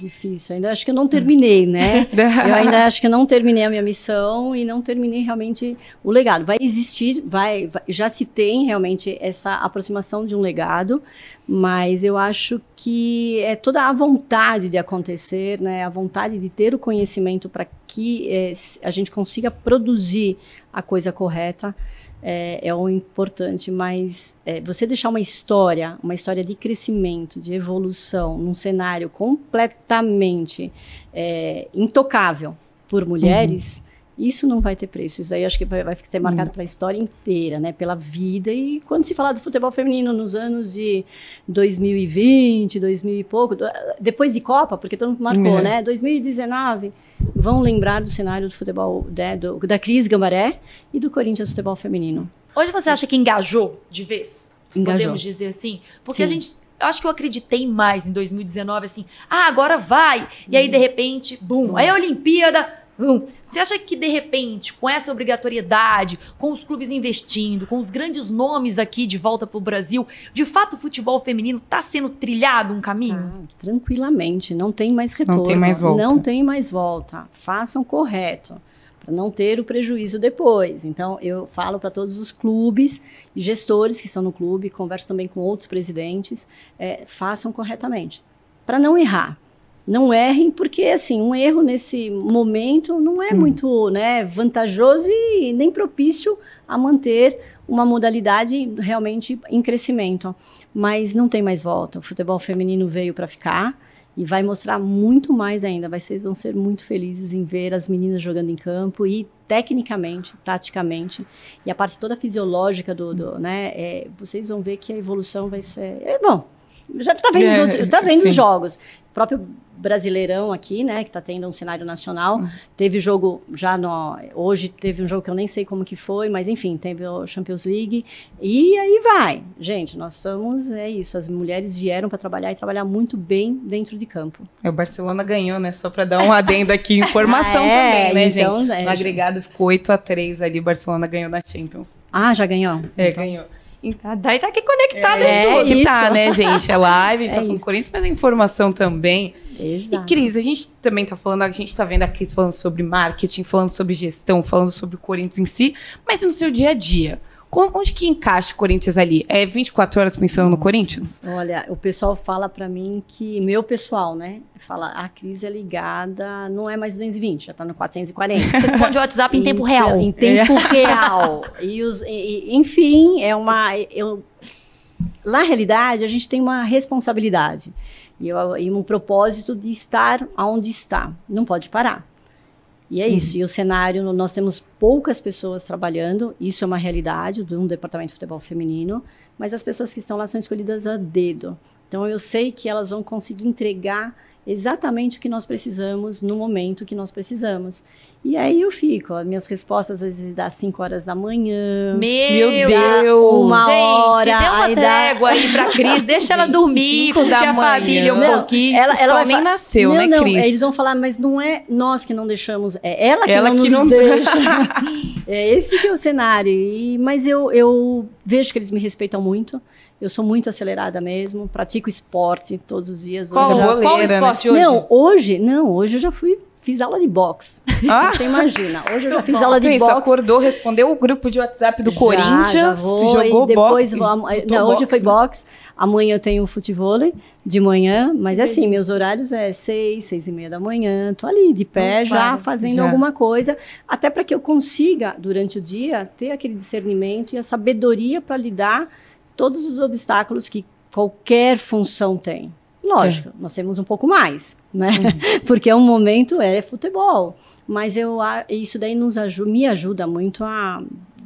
difícil. Ainda acho que eu não terminei, né? *laughs* Eu ainda acho que eu não terminei a minha missão e não terminei realmente o legado. Vai existir, vai, vai- já se tem realmente essa aproximação de um legado, mas eu acho que é toda a vontade de acontecer, né? A vontade de ter o conhecimento para que s- a gente consiga produzir a coisa correta. É, é o importante, mas é, você deixar uma história, uma história de crescimento, de evolução, num cenário completamente é, intocável por mulheres, isso não vai ter preço. Isso aí acho que vai, vai ser marcado pela história inteira, né? Pela vida. E quando se falar do futebol feminino nos anos de 2020, 2000 e pouco, depois de Copa, porque todo mundo marcou, É. né? 2019, vão lembrar do cenário do futebol né, do- da Cris Gambaré e do Corinthians Futebol Feminino. Hoje você acha que engajou de vez? Engajou. Podemos dizer assim? Porque a Sim. gente eu acho que eu acreditei mais em 2019, assim, ah, agora vai. E aí, de repente, bum. Aí a Olimpíada. Você acha que, de repente, com essa obrigatoriedade, com os clubes investindo, com os grandes nomes aqui de volta pro Brasil, de fato o futebol feminino tá sendo trilhado um caminho? Ah, tranquilamente, não tem mais retorno. tem mais volta. Não tem mais volta. Façam correto para não ter o prejuízo depois. Então, eu falo para todos os clubes, gestores que estão no clube, converso também com outros presidentes, é, façam corretamente, para não errar. Não errem, porque assim, um erro nesse momento não é muito né, vantajoso e nem propício a manter uma modalidade realmente em crescimento. Mas não tem mais volta. O futebol feminino veio para ficar e vai mostrar muito mais ainda. Vocês vão ser muito felizes em ver as meninas jogando em campo e tecnicamente, taticamente e a parte toda fisiológica do, do né? É, vocês vão ver que a evolução vai ser é, bom. Já está vendo, É, os, outros, tá vendo os jogos. Próprio Brasileirão aqui, né, que está tendo um cenário nacional. Hum. Teve jogo já no, hoje teve um jogo que eu nem sei como que foi, mas enfim, teve o Champions League e aí vai. Gente, nós estamos é isso, as mulheres vieram para trabalhar e trabalhar muito bem dentro de campo. É, O Barcelona ganhou, né? Só pra dar um adendo aqui, *laughs* informação Ah, é? também, né, Então, gente? é, no agregado ficou 8 a 3 ali, o Barcelona ganhou na Champions. Ah, já ganhou? É, ganhou. A Dai tá aqui conectada É, em tudo. que isso. tá, né, gente? É live, a gente *laughs* É tá falando isso. Corinthians, mas é informação também. E, Exato. Cris, a gente também tá falando, a gente tá vendo a Cris falando sobre marketing, falando sobre gestão, falando sobre o Corinthians em si, mas no seu dia a dia, onde que encaixa o Corinthians ali? É 24 horas pensando no Corinthians? Olha, o pessoal fala para mim que, meu pessoal, né? Fala, a crise é ligada, não é mais 220, já tá no 440. *laughs* Responde o WhatsApp em tempo real. Em tempo real. E os, e- e- enfim, é uma. Eu, na realidade, a gente tem uma responsabilidade e, eu- e um propósito de estar onde está. Não pode parar. E é isso. E o cenário, nós temos poucas pessoas trabalhando, isso é uma realidade de um departamento de futebol feminino, mas as pessoas que estão lá são escolhidas a dedo. Então eu sei que elas vão conseguir entregar exatamente o que nós precisamos no momento que nós precisamos. E aí eu fico, as minhas respostas às vezes das 5 horas da manhã. Meu, Meu Deus! Uma Gente, hora, dê uma aí dá- trégua aí pra *laughs* Cris, deixa ela dormir, curtir a família um manhã. pouquinho. Ela, ela vai nem fa- nasceu, não, né, não, Cris? Eles vão falar, mas não é nós que não deixamos, é ela que Ela não que nos não- deixa. *laughs* é esse que é o cenário. E, mas eu, eu vejo que eles me respeitam muito. Eu sou muito acelerada mesmo. Pratico esporte todos os dias. Qual, Hoje já- qual né? esporte hoje? Não, hoje, não, hoje eu já fui, fiz aula de boxe. Ah, *laughs* Você imagina. Hoje eu já fiz aula de isso, boxe. acordou, respondeu o grupo de WhatsApp do Já, Corinthians, já vou, jogou depois boxe. am- não, hoje boxe, foi né? boxe. Amanhã eu tenho futevôlei de manhã, mas assim, meus horários é seis, seis e meia da manhã. Tô ali de pé, Não já para. fazendo Já. alguma coisa, até para que eu consiga durante o dia ter aquele discernimento e a sabedoria para lidar todos os obstáculos que qualquer função tem. Lógico, nós temos um pouco mais, né? *laughs* Porque é um momento é futebol, mas eu isso daí nos ajuda, me ajuda muito a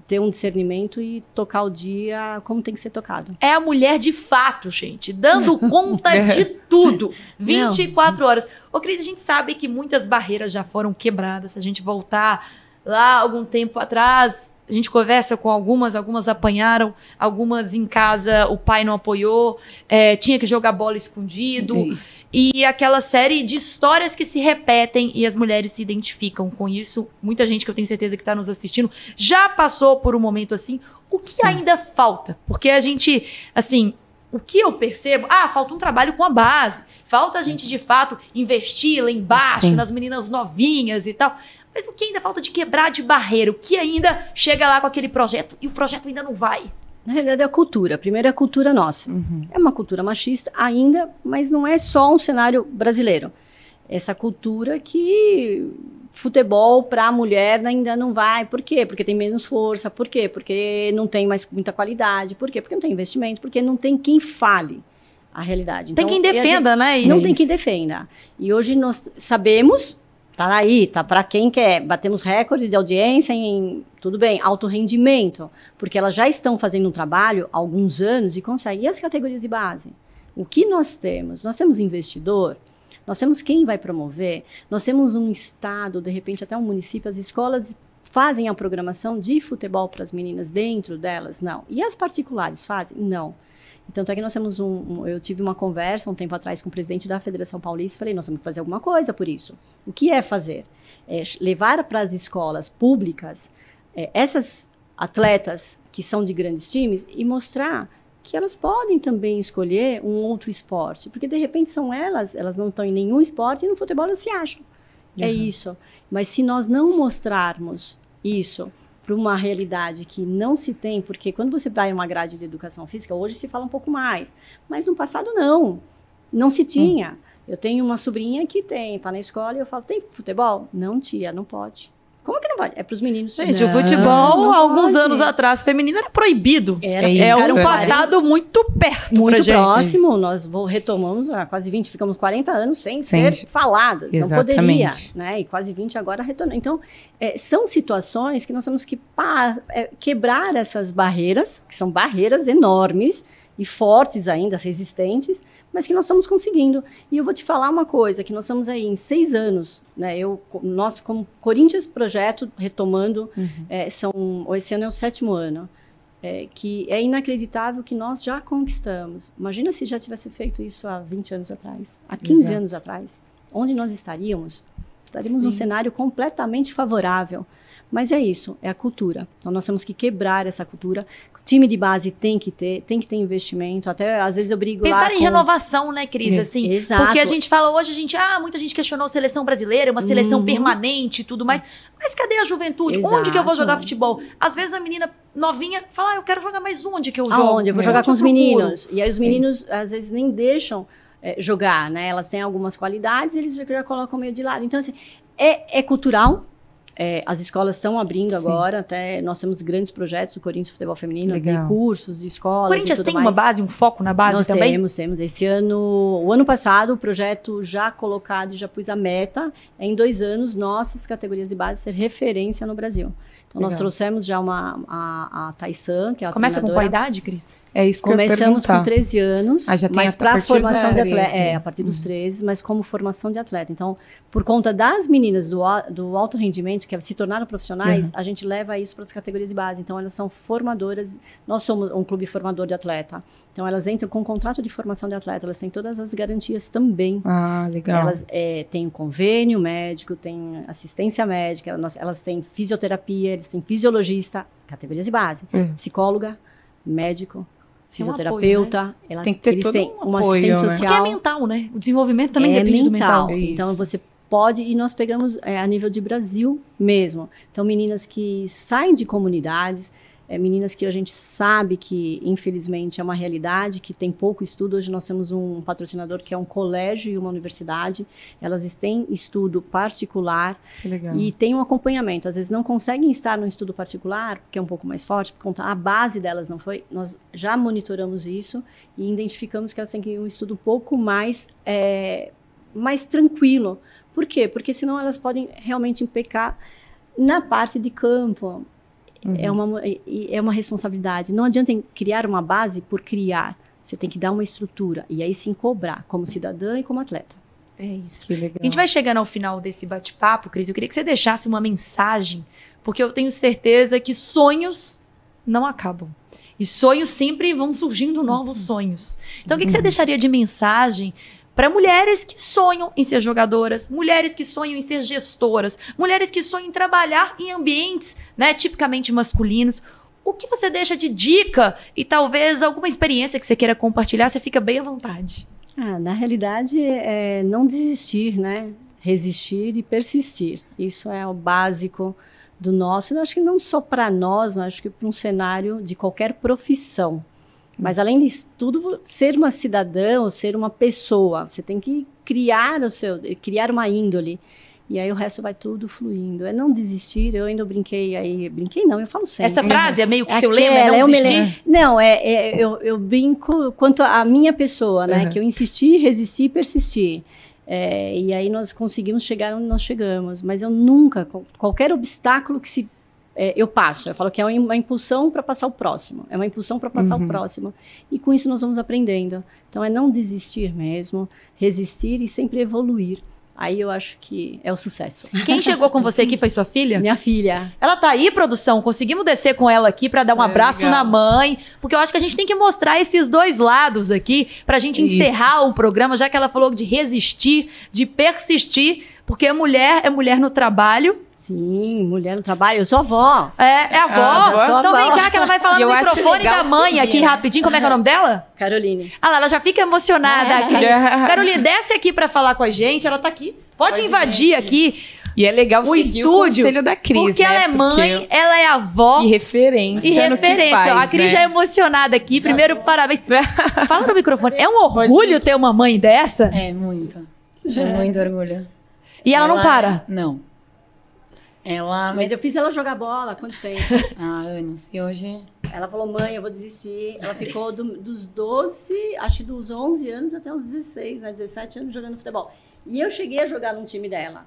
ter um discernimento e tocar o dia como tem que ser tocado. É a mulher de fato, gente, dando *laughs* conta de tudo. 24 horas. Ô, Cris, a gente sabe que muitas barreiras já foram quebradas. Se a gente voltar lá algum tempo atrás, a gente conversa com algumas, algumas apanharam, algumas em casa o pai não apoiou, é, tinha que jogar bola escondido. Isso. E aquela série de histórias que se repetem e as mulheres se identificam com isso. Muita gente que eu tenho certeza que está nos assistindo já passou por um momento assim. O que ainda falta? Porque a gente, assim, o que eu percebo, ah, falta um trabalho com a base. Falta a gente, de fato, investir lá embaixo, Sim. nas meninas novinhas e tal. Mas o que ainda falta de quebrar de barreira? O que ainda chega lá com aquele projeto e o projeto ainda não vai? Na realidade, é a cultura. Primeiro é a cultura nossa. Uhum. É uma cultura machista ainda, mas não é só um cenário brasileiro. Essa cultura que futebol para a mulher ainda não vai. Por quê? Porque tem menos força. Por quê? Porque não tem mais muita qualidade. Por quê? Porque não tem investimento. Porque não tem quem fale a realidade. Tem Então, quem e a gente- defenda, né? não Isso. tem quem defenda. E hoje nós sabemos, tá aí, tá para quem quer. Batemos recorde de audiência em tudo bem, alto rendimento, porque elas já estão fazendo um trabalho há alguns anos e conseguem. E as categorias de base? O que nós temos? Nós temos investidor, nós temos quem vai promover, nós temos um estado, de repente até um município, as escolas fazem a programação de futebol para as meninas dentro delas? Não. E as particulares fazem? Não. Tanto é que nós temos um, um, Eu tive uma conversa um tempo atrás com o presidente da Federação Paulista e falei: nós temos que fazer alguma coisa por isso. O que é fazer? É levar para as escolas públicas é, essas atletas que são de grandes times e mostrar que elas podem também escolher um outro esporte, porque de repente são elas, elas não estão em nenhum esporte e no futebol elas se acham. É uhum. É isso. Mas se nós não mostrarmos isso para uma realidade que não se tem, porque quando você vai uma grade de educação física, hoje se fala um pouco mais, mas no passado não, não se tinha. Hum. Eu tenho uma sobrinha que tem, tá na escola e eu falo, tem futebol? Não, tia, não pode. Como que não pode? É para os meninos. Gente, não, o futebol, alguns pode. anos atrás, feminino era proibido. Era, é, é um passado muito perto Muito próximo. Nós retomamos há quase 20, ficamos 40 anos sem, sem ser falada. Não poderia. Né? E quase 20 agora retornando. Então, é, são situações que nós temos que é, quebrar essas barreiras, que são barreiras enormes, e fortes ainda, resistentes, mas que nós estamos conseguindo. E eu vou te falar uma coisa, que nós estamos aí em seis anos, né? Eu, nós como Corinthians Projeto, retomando, uhum. é, são, esse ano é o sétimo ano, é, que é inacreditável que nós já conquistamos. Imagina se já tivesse feito isso há 20 anos atrás, há 15 Exato. anos atrás. Onde nós estaríamos? Estaríamos Sim. num cenário completamente favorável. Mas é isso, é a cultura. Então nós temos que quebrar essa cultura. O time de base tem que ter, tem que ter investimento. Até às vezes eu brigo Pensar em com... renovação, né, Cris? Assim, Exato. Porque a gente fala hoje, a gente, ah, muita gente questionou a seleção brasileira, uma seleção uhum. permanente e tudo mais. Mas cadê a juventude? Exato. Onde que eu vou jogar futebol? Às vezes a menina novinha fala, ah, eu quero jogar mais onde que eu jogo? Aonde? Eu vou jogar com os meninos. E aí os meninos, às vezes, nem deixam é, jogar, né? Elas têm algumas qualidades, eles já colocam meio de lado. Então, assim, é, é cultural, é, as escolas estão abrindo Sim. agora, até nós temos grandes projetos do Corinthians Futebol Feminino, de cursos, escolas. O Corinthians tem mais. uma base, um foco na base nós também? Temos, temos. Esse ano, o ano passado, o projeto já colocado, já pus a meta, é em dois anos, nossas categorias de base ser referência no Brasil. Então, Legal. nós trouxemos já uma, a, a Taisan, que é a Começa com qual idade, Cris? É isso que Começamos com 13 anos, ah, já tem mas para formação de atleta. É, a partir dos 13, uhum. mas como formação de atleta. Então, por conta das meninas do, do alto rendimento, que elas se tornaram profissionais, uhum. a gente leva isso para as categorias de base. Então, elas são formadoras. Nós somos um clube formador de atleta. Então, elas entram com um contrato de formação de atleta, elas têm todas as garantias também. Ah, legal. Elas é, têm um convênio médico, têm assistência médica, elas, elas têm fisioterapia, eles têm fisiologista, categorias de base, uhum. psicóloga, médico, fisioterapeuta, um apoio, né? ela, tem que ter eles têm um uma apoio, assistente social. Porque é mental, né? O desenvolvimento também é depende mental. do mental. Então você pode e nós pegamos é, a nível de Brasil mesmo. Então meninas que saem de comunidades é, meninas que a gente sabe que, infelizmente, é uma realidade, que tem pouco estudo. Hoje nós temos um patrocinador que é um colégio e uma universidade. Elas têm estudo particular e tem um acompanhamento. Às vezes não conseguem estar no estudo particular, porque é um pouco mais forte, por conta a base delas não foi. Nós já monitoramos isso e identificamos que elas têm que ir um estudo um pouco mais, é, mais tranquilo. Por quê? Porque senão elas podem realmente impecar na parte de campo. Uhum. É, uma, é uma responsabilidade. Não adianta criar uma base por criar. Você tem que dar uma estrutura e aí sim cobrar, como cidadã e como atleta. É isso. Que legal. A gente vai chegando ao final desse bate-papo, Cris. Eu queria que você deixasse uma mensagem, porque eu tenho certeza que sonhos não acabam. E sonhos sempre vão surgindo novos sonhos. Então, o que, que você uhum. deixaria de mensagem para mulheres que sonham em ser jogadoras, mulheres que sonham em ser gestoras, mulheres que sonham em trabalhar em ambientes, né, tipicamente masculinos. O que você deixa de dica e talvez alguma experiência que você queira compartilhar, você fica bem à vontade. Ah, na realidade, é não desistir, né? Resistir e persistir. Isso é o básico do nosso. Eu acho que não só para nós, eu acho que para um cenário de qualquer profissão. Mas além disso tudo, ser uma cidadã ou ser uma pessoa, você tem que criar o seu, criar uma índole. E aí o resto vai tudo fluindo. É não desistir. Eu ainda brinquei aí, brinquei não, eu falo sempre. Essa frase é meio que é seu lema, é não desistir? Não, é, é eu, eu, brinco quanto à minha pessoa, né? Uhum. Que eu insisti, resisti e persisti. É, e aí nós conseguimos chegar onde nós chegamos. Mas eu nunca, qualquer obstáculo que se é, eu passo. Eu falo que é uma impulsão para passar o próximo. É uma impulsão para passar uhum. o próximo. E com isso nós vamos aprendendo. Então é não desistir mesmo, resistir e sempre evoluir. Aí eu acho que é o sucesso. Quem chegou com você aqui foi sua filha? Minha filha. Ela tá aí, produção. Conseguimos descer com ela aqui pra dar um É, abraço legal. na mãe, porque eu acho que a gente tem que mostrar esses dois lados aqui pra gente Isso. encerrar o programa, já que ela falou de resistir, de persistir, porque mulher é mulher no trabalho. Sim, mulher no trabalho. Eu sou avó. É, é avó. Ah, avó. Então avó. vem cá que ela vai falar no microfone legal da mãe aqui né? rapidinho. Como é que é o nome dela? Caroline. Ah lá, ela já fica emocionada É. aqui. *laughs* Carolina, desce aqui pra falar com a gente. Ela tá aqui. Pode, Pode invadir aqui E é legal o seguir estúdio. o conselho da Cris, porque né? ela é mãe, Porque- ela é avó. E referência E referência, faz, ó, a Cris né? já é emocionada aqui. Primeiro, parabéns. *laughs* Fala no microfone. É um orgulho ter uma mãe dessa? É, muito. É muito orgulho. E ela, não para. Não. Ela. Mas eu fiz ela jogar bola há quanto tempo? *laughs* Há anos. E hoje. Ela falou, mãe, eu vou desistir. Ela ficou do- dos 12, acho que dos 11 anos até os 16, né? 17 anos jogando futebol. E eu cheguei a jogar num time dela.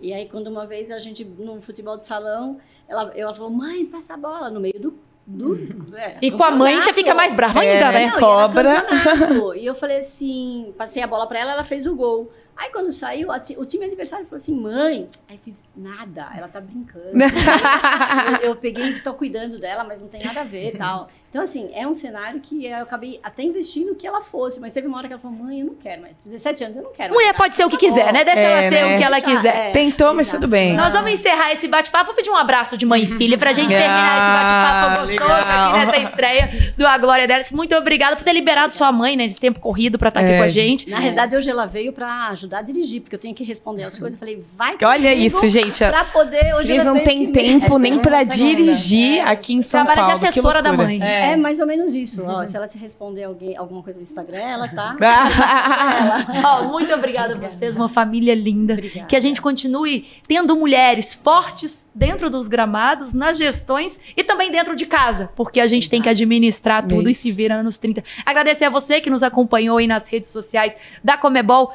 E aí, quando uma vez a gente, no futebol de salão, ela, ela falou, mãe, passa a bola no meio do. do *laughs* é, E com a mãe já fica mais brava É, ainda, né? né? Não, e Cobra. campeonato. E eu falei assim, passei a bola pra ela, ela fez o gol. Aí quando saiu, o time adversário falou assim, mãe, aí fiz nada, ela tá brincando. *laughs* eu, eu peguei e tô cuidando dela, mas não tem nada a ver e tal. Então, assim, é um cenário que eu acabei até investindo que ela fosse, mas teve uma hora que ela falou, mãe, eu não quero mais. 17 anos, eu não quero Mulher mais. pode ser o que quiser, né? Deixa É, ela ser né? o que ela quiser. é, Tentou, mas tudo bem. Nós vamos encerrar esse bate-papo. Vou pedir um abraço de mãe e filha pra gente terminar esse bate-papo gostoso legal. aqui nessa estreia do A Glória Delas. Muito obrigada por ter liberado sua mãe nesse tempo corrido pra estar aqui É, com a gente. Na realidade, hoje ela veio pra ajudar a dirigir, porque eu tenho que responder as coisas. Eu falei, vai Olha isso, gente. Pra poder. Hoje Cris não tem tempo É nem pra dirigir É. aqui em São Trabalha Paulo. de Que assessora da mãe. É, mais ou menos isso. Ó, se ela te responder alguém, alguma coisa no Instagram, ela tá. *laughs* Ó, muito obrigada a vocês, uma família linda. Obrigada. Que a gente continue tendo mulheres fortes dentro dos gramados, nas gestões e também dentro de casa, porque a gente tem que administrar tudo e Isso. se vira nos 30. Agradecer a você que nos acompanhou aí nas redes sociais da Comebol.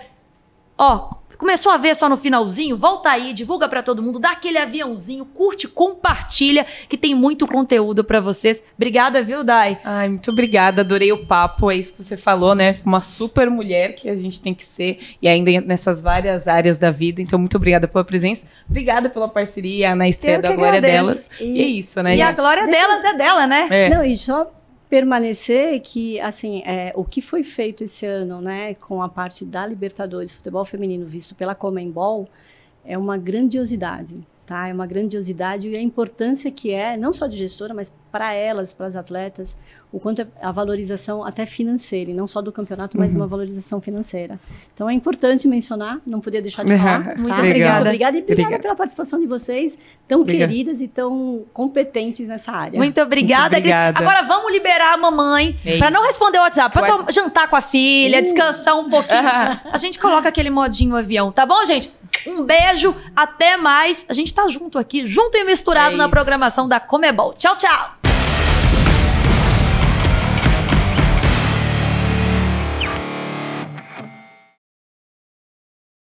Ó, começou a ver só no finalzinho? Volta aí, divulga pra todo mundo, dá aquele aviãozinho, curte, compartilha, que tem muito conteúdo pra vocês. Obrigada, viu, Dai? Ai, muito obrigada, adorei o papo, é isso que você falou, né? Uma super mulher que a gente tem que ser, e ainda nessas várias áreas da vida. Então, muito obrigada pela presença, obrigada pela parceria na estreia Eu da Glória agradeço. delas. E, é isso, né, e a gente? glória delas é dela, né? É. Não, e só permanecer que, assim, é, o que foi feito esse ano, né, com a parte da Libertadores, futebol feminino visto pela Comembol, é uma grandiosidade, tá? É uma grandiosidade e a importância que é, não só de gestora, mas para elas, para as atletas, o quanto é a valorização até financeira, e não só do campeonato, mas uma valorização financeira. Então é importante mencionar, não podia deixar de falar. Muito tá? obrigada. Muito obrigada e obrigada Obrigada. pela participação de vocês, tão Obrigada. queridas e tão competentes nessa área. Muito obrigada, Muito obrigada. Cris. Agora vamos liberar a mamãe É isso. não responder o WhatsApp, tom- jantar com a filha, descansar um pouquinho. *laughs* A gente coloca aquele modinho avião, tá bom, gente? Um beijo, até mais. A gente tá junto aqui, junto e misturado É na programação da Comebol. Tchau, tchau.